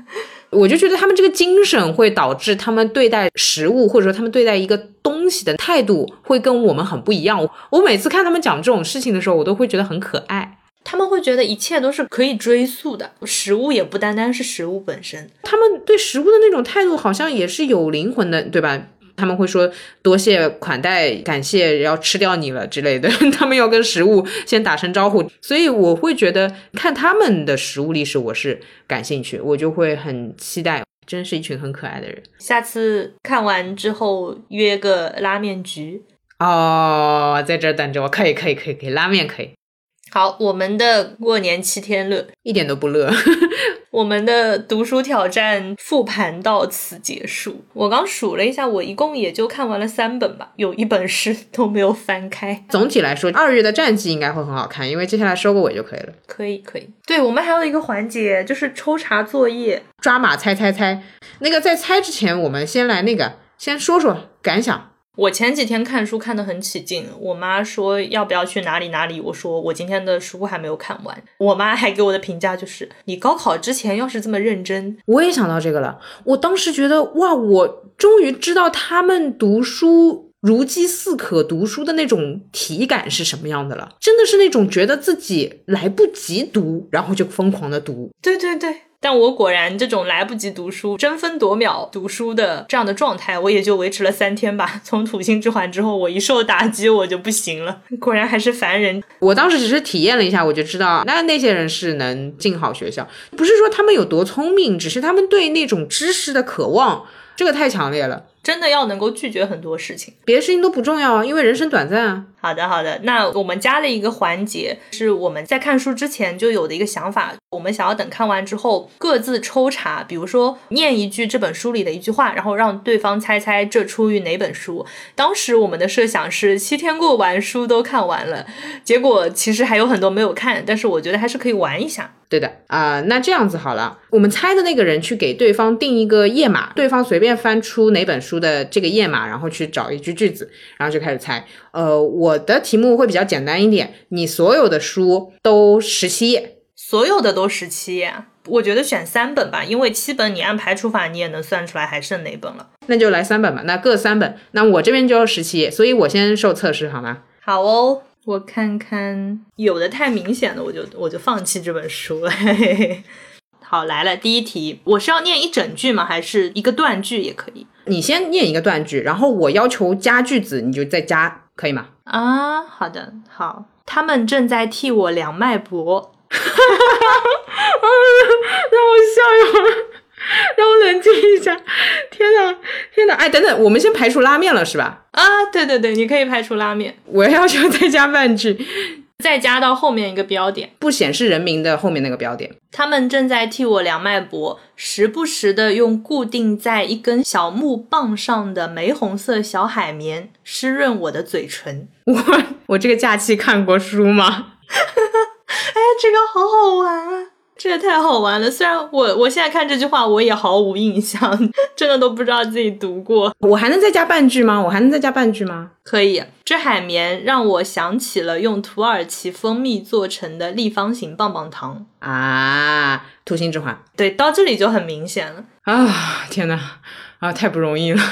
我就觉得他们这个精神会导致他们对待食物，或者说他们对待一个东西的态度会跟我们很不一样。我每次看他们讲这种事情的时候，我都会觉得很可爱。他们会觉得一切都是可以追溯的，食物也不单单是食物本身。他们对食物的那种态度好像也是有灵魂的，对吧？他们会说多谢款待，感谢要吃掉你了之类的。他们要跟食物先打声招呼，所以我会觉得看他们的食物历史，我是感兴趣，我就会很期待。真是一群很可爱的人。下次看完之后约个拉面局哦，在这等着我，可以，可以，可以，可以，拉面可以。好，我们的过年七天乐一点都不乐。我们的读书挑战复盘到此结束。我刚数了一下，我一共也就看完了三本吧，有一本是都没有翻开。总体来说，二月的战绩应该会很好看，因为接下来收个尾就可以了。可以，可以。对我们还有一个环节，就是抽查作业，抓马猜猜猜。那个在猜之前，我们先来那个，先说说感想。我前几天看书看得很起劲，我妈说要不要去哪里哪里，我说我今天的书还没有看完。我妈还给我的评价就是，你高考之前要是这么认真，我也想到这个了。我当时觉得哇，我终于知道他们读书如饥似渴读书的那种体感是什么样的了，真的是那种觉得自己来不及读，然后就疯狂的读。对对对。但我果然这种来不及读书、争分夺秒读书的这样的状态，我也就维持了三天吧。从土星之环之后，我一受打击我就不行了，果然还是凡人。我当时只是体验了一下，我就知道，那那些人是能进好学校，不是说他们有多聪明，只是他们对那种知识的渴望，这个太强烈了。真的要能够拒绝很多事情，别的事情都不重要啊，因为人生短暂啊。好的，好的。那我们加了一个环节，是我们在看书之前就有的一个想法，我们想要等看完之后各自抽查，比如说念一句这本书里的一句话，然后让对方猜猜这出于哪本书。当时我们的设想是七天过完书都看完了，结果其实还有很多没有看，但是我觉得还是可以玩一下。对的啊，那这样子好了，我们猜的那个人去给对方定一个页码，对方随便翻出哪本书的这个页码，然后去找一句句子，然后就开始猜。呃，我的题目会比较简单一点，你所有的书都十七页，所有的都十七页，我觉得选三本吧，因为七本你按排除法你也能算出来还剩哪本了。那就来三本吧，那各三本，那我这边就十七页，所以我先受测试好吗？好哦。我看看，有的太明显了，我就我就放弃这本书了。嘿嘿嘿。好，来了，第一题，我是要念一整句吗？还是一个断句也可以？你先念一个断句，然后我要求加句子，你就再加，可以吗？啊，好的，好。他们正在替我量脉搏。哈哈哈哈哈！让我笑一会儿，让我冷静一下。天呐，天呐，哎，等等，我们先排除拉面了，是吧？啊，对对对，你可以排除拉面。我要求再加半句，再加到后面一个标点，不显示人名的后面那个标点。他们正在替我量脉搏，时不时的用固定在一根小木棒上的玫红色小海绵湿润我的嘴唇。我我这个假期看过书吗？哎，这个好好玩啊！这也太好玩了！虽然我我现在看这句话，我也毫无印象，真的都不知道自己读过。我还能再加半句吗？我还能再加半句吗？可以。这海绵让我想起了用土耳其蜂蜜做成的立方形棒棒糖啊！土星之环。对，到这里就很明显了啊！天呐，啊，太不容易了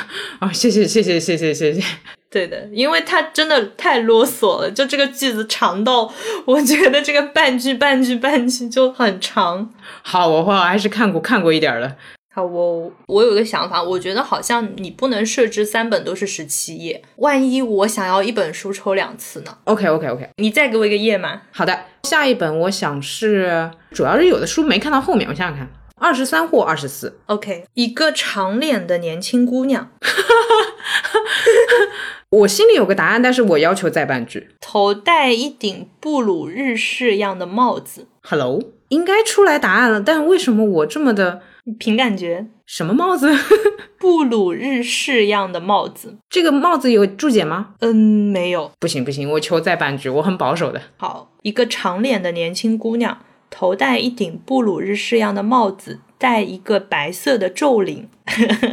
啊！谢谢谢谢谢谢谢谢。对的，因为他真的太啰嗦了，就这个句子长到我觉得这个半句半句半句就很长。好，我我还是看过看过一点的。好，我我有一个想法，我觉得好像你不能设置三本都是十七页，万一我想要一本书抽两次呢？OK OK OK，你再给我一个页码。好的，下一本我想是，主要是有的书没看到后面，我想想看。二十三或二十四，OK，一个长脸的年轻姑娘，我心里有个答案，但是我要求再半句。头戴一顶布鲁日式样的帽子，Hello，应该出来答案了，但为什么我这么的凭感觉？什么帽子？布鲁日式样的帽子，这个帽子有注解吗？嗯，没有。不行不行，我求再半句，我很保守的。好，一个长脸的年轻姑娘。头戴一顶布鲁日式样的帽子，戴一个白色的皱领，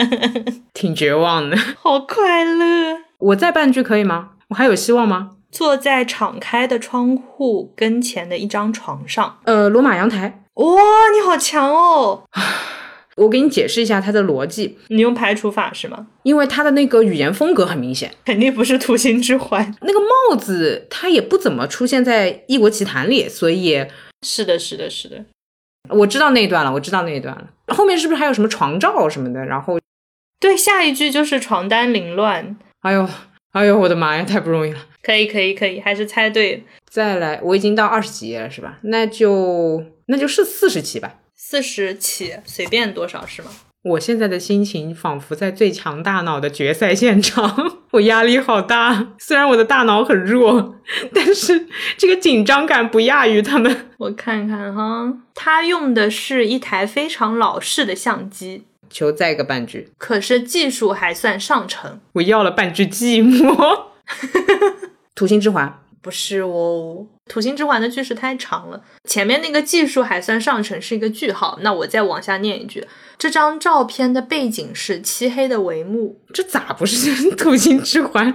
挺绝望的。好快乐！我再半句可以吗？我还有希望吗？坐在敞开的窗户跟前的一张床上，呃，罗马阳台。哇，你好强哦！我给你解释一下它的逻辑。你用排除法是吗？因为它的那个语言风格很明显，肯定不是土星之环。那个帽子它也不怎么出现在《异国奇谭》里，所以。是的，是的，是的，我知道那一段了，我知道那一段了。后面是不是还有什么床罩什么的？然后，对，下一句就是床单凌乱。哎呦，哎呦，我的妈呀，太不容易了。可以，可以，可以，还是猜对。再来，我已经到二十几页了，是吧？那就那就是四十起吧。四十起，随便多少是吗？我现在的心情仿佛在最强大脑的决赛现场，我压力好大。虽然我的大脑很弱，但是这个紧张感不亚于他们。我看看哈，他用的是一台非常老式的相机。求再个半句，可是技术还算上乘。我要了半句寂寞。土星之环。不是哦，土星之环的句式太长了，前面那个技术还算上乘是一个句号，那我再往下念一句，这张照片的背景是漆黑的帷幕，这咋不是土星之环？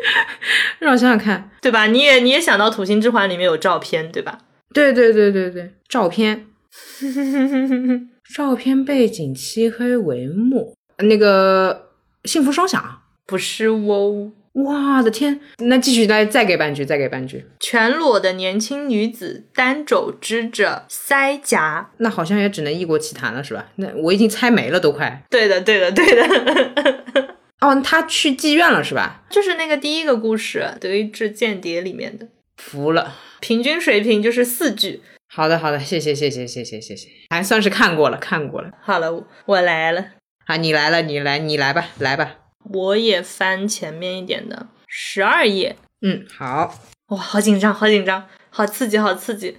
让我想想看，对吧？你也你也想到土星之环里面有照片，对吧？对对对对对，照片，照片背景漆黑帷幕，那个幸福双响不是哦。哇的天！那继续再再给半句，再给半句。全裸的年轻女子单肘支着腮颊，那好像也只能异国奇谭了，是吧？那我已经猜没了，都快。对的，对的，对的。哦，他去妓院了，是吧？就是那个第一个故事《德意志间谍》里面的。服了，平均水平就是四句。好的，好的，谢谢，谢谢，谢谢，谢谢，还算是看过了，看过了。好了，我来了。啊，你来了，你来，你来吧，来吧。我也翻前面一点的十二页。嗯，好。哇，好紧张，好紧张，好刺激，好刺激。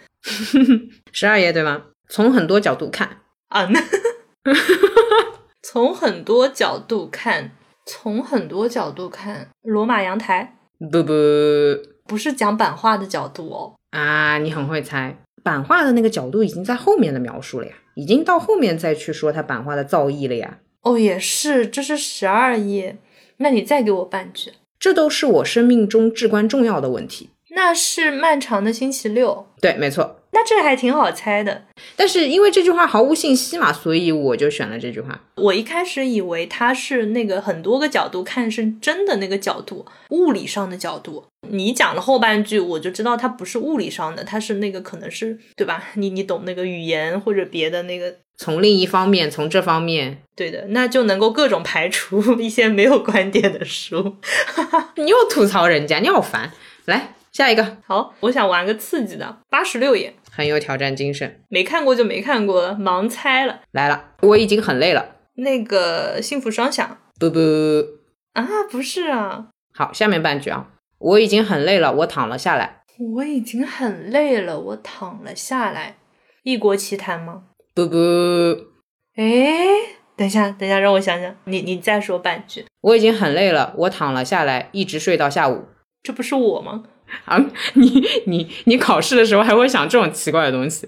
十二页对吗？从很多角度看啊，那 从很多角度看，从很多角度看，罗马阳台。不不，不是讲版画的角度哦。啊，你很会猜，版画的那个角度已经在后面的描述了呀，已经到后面再去说他版画的造诣了呀。哦，也是，这是十二页，那你再给我半句。这都是我生命中至关重要的问题。那是漫长的星期六。对，没错。那这还挺好猜的，但是因为这句话毫无信息嘛，所以我就选了这句话。我一开始以为它是那个很多个角度看是真的那个角度，物理上的角度。你讲了后半句，我就知道它不是物理上的，它是那个可能是对吧？你你懂那个语言或者别的那个。从另一方面，从这方面，对的，那就能够各种排除 一些没有观点的书。你又吐槽人家，你好烦。来下一个，好，我想玩个刺激的，八十六页，很有挑战精神。没看过就没看过，盲猜了。来了，我已经很累了。那个幸福双响，不不啊，不是啊。好，下面半句啊，我已经很累了，我躺了下来。我已经很累了，我躺了下来。异国奇谈吗？不不，哎，等一下，等一下，让我想想，你你再说半句。我已经很累了，我躺了下来，一直睡到下午。这不是我吗？啊，你你你考试的时候还会想这种奇怪的东西？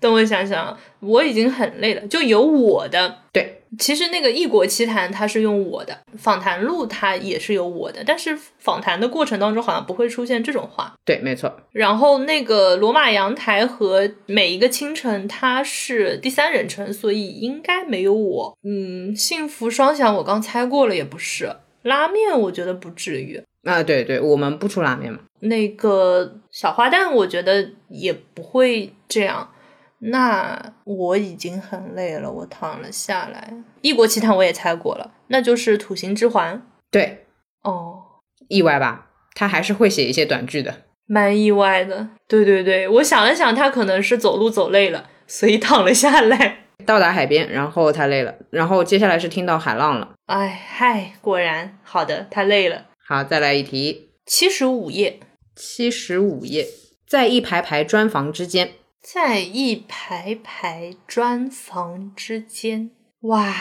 等我想想，我已经很累了，就有我的对。其实那个异国奇谈，它是用我的访谈录，它也是有我的，但是访谈的过程当中好像不会出现这种话。对，没错。然后那个罗马阳台和每一个清晨，它是第三人称，所以应该没有我。嗯，幸福双响，我刚猜过了，也不是拉面，我觉得不至于。啊，对对，我们不出拉面嘛。那个小花旦，我觉得也不会这样。那我已经很累了，我躺了下来。异国奇谈我也猜过了，那就是土星之环。对，哦，意外吧？他还是会写一些短句的，蛮意外的。对对对，我想了想，他可能是走路走累了，所以躺了下来。到达海边，然后他累了，然后接下来是听到海浪了。哎嗨，果然好的，他累了。好，再来一题，七十五页，七十五页，在一排排砖房之间。在一排排砖房之间，哇！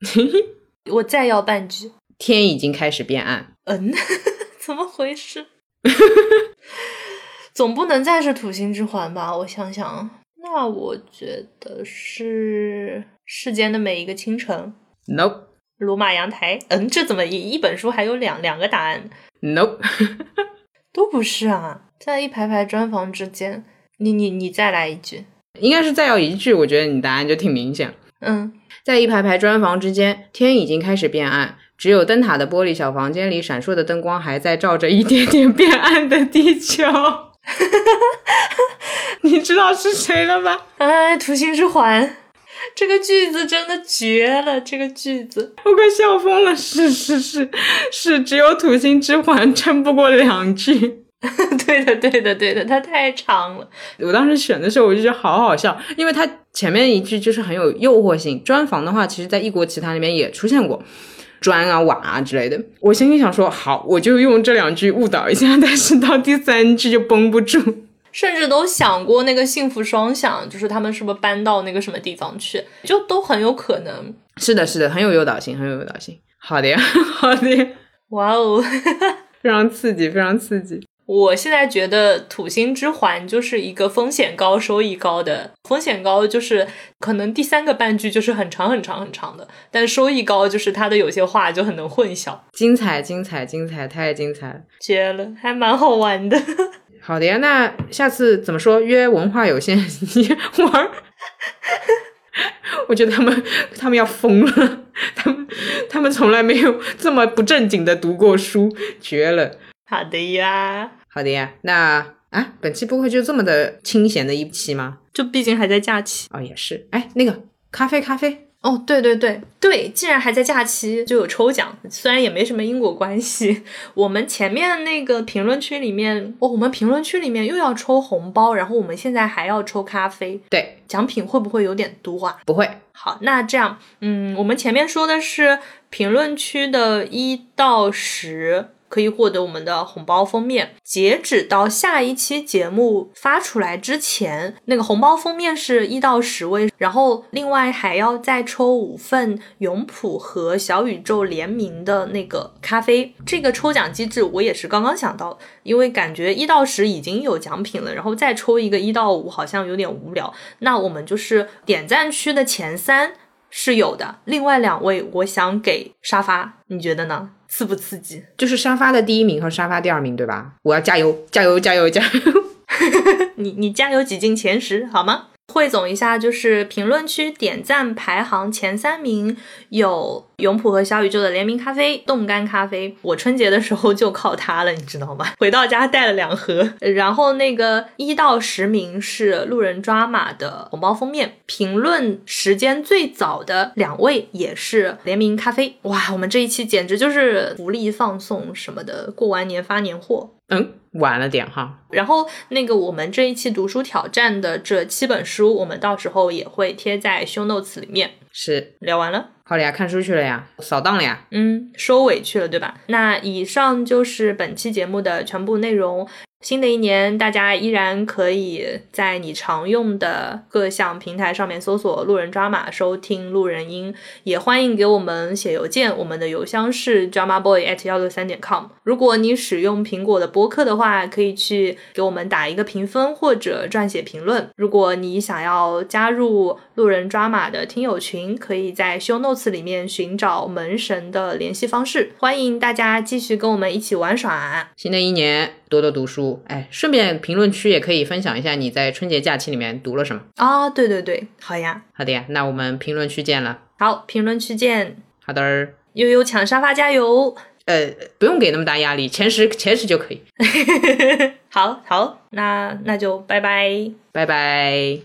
我再要半句。天已经开始变暗。嗯，怎么回事？总不能再是土星之环吧？我想想，那我觉得是世间的每一个清晨。Nope。罗马阳台。嗯，这怎么一一本书还有两两个答案？Nope。都不是啊，在一排排砖房之间。你你你再来一句，应该是再要一句，我觉得你答案就挺明显。嗯，在一排排砖房之间，天已经开始变暗，只有灯塔的玻璃小房间里闪烁的灯光还在照着一点点变暗的地球。你知道是谁了吧？哎，土星之环，这个句子真的绝了，这个句子我快笑疯了。是是是是，只有土星之环撑不过两句。对的，对的，对的，它太长了。我当时选的时候，我就觉得好好笑，因为它前面一句就是很有诱惑性。砖房的话，其实在异国奇谭里面也出现过，砖啊、瓦啊之类的。我心里想说，好，我就用这两句误导一下，但是到第三句就绷不住，甚至都想过那个幸福双响，就是他们是不是搬到那个什么地方去，就都很有可能。是的，是的，很有诱导性，很有诱导性。好的呀，好的呀，哇哦，非常刺激，非常刺激。我现在觉得土星之环就是一个风险高、收益高的。风险高就是可能第三个半句就是很长、很长、很长的，但收益高就是它的有些话就很能混淆。精彩，精彩，精彩，太精彩了，绝了，还蛮好玩的。好的呀，那下次怎么说？约文化有限 你玩？我觉得他们他们要疯了，他们他们从来没有这么不正经的读过书，绝了。好的呀，好的呀，那啊，本期不会就这么的清闲的一期吗？就毕竟还在假期。哦，也是。哎，那个咖啡，咖啡。哦，对对对对，既然还在假期，就有抽奖，虽然也没什么因果关系。我们前面那个评论区里面，哦，我们评论区里面又要抽红包，然后我们现在还要抽咖啡，对，奖品会不会有点多啊？不会。好，那这样，嗯，我们前面说的是评论区的一到十。可以获得我们的红包封面。截止到下一期节目发出来之前，那个红包封面是一到十位，然后另外还要再抽五份永璞和小宇宙联名的那个咖啡。这个抽奖机制我也是刚刚想到，因为感觉一到十已经有奖品了，然后再抽一个一到五好像有点无聊。那我们就是点赞区的前三是有的，另外两位我想给沙发，你觉得呢？刺不刺激？就是沙发的第一名和沙发第二名，对吧？我要加油，加油，加油，加油！你你加油挤进前十好吗？汇总一下，就是评论区点赞排行前三名有永璞和小宇宙的联名咖啡冻干咖啡，我春节的时候就靠它了，你知道吗？回到家带了两盒。然后那个一到十名是路人抓马的红包封面，评论时间最早的两位也是联名咖啡。哇，我们这一期简直就是福利放送什么的，过完年发年货。嗯，晚了点哈。然后那个我们这一期读书挑战的这七本书，我们到时候也会贴在 show notes 里面。是，聊完了，好了呀，看书去了呀，扫荡了呀，嗯，收尾去了，对吧？那以上就是本期节目的全部内容。新的一年，大家依然可以在你常用的各项平台上面搜索“路人抓马”收听路人音，也欢迎给我们写邮件，我们的邮箱是 dramaboy at 幺六三点 com。如果你使用苹果的播客的话，可以去给我们打一个评分或者撰写评论。如果你想要加入路人抓马的听友群，可以在 show notes 里面寻找门神的联系方式。欢迎大家继续跟我们一起玩耍。新的一年。多多读书，哎，顺便评论区也可以分享一下你在春节假期里面读了什么啊？对对对，好呀，好的呀，那我们评论区见了。好，评论区见。好的，悠悠抢沙发加油。呃，不用给那么大压力，前十前十就可以。好好，那那就拜拜，拜拜。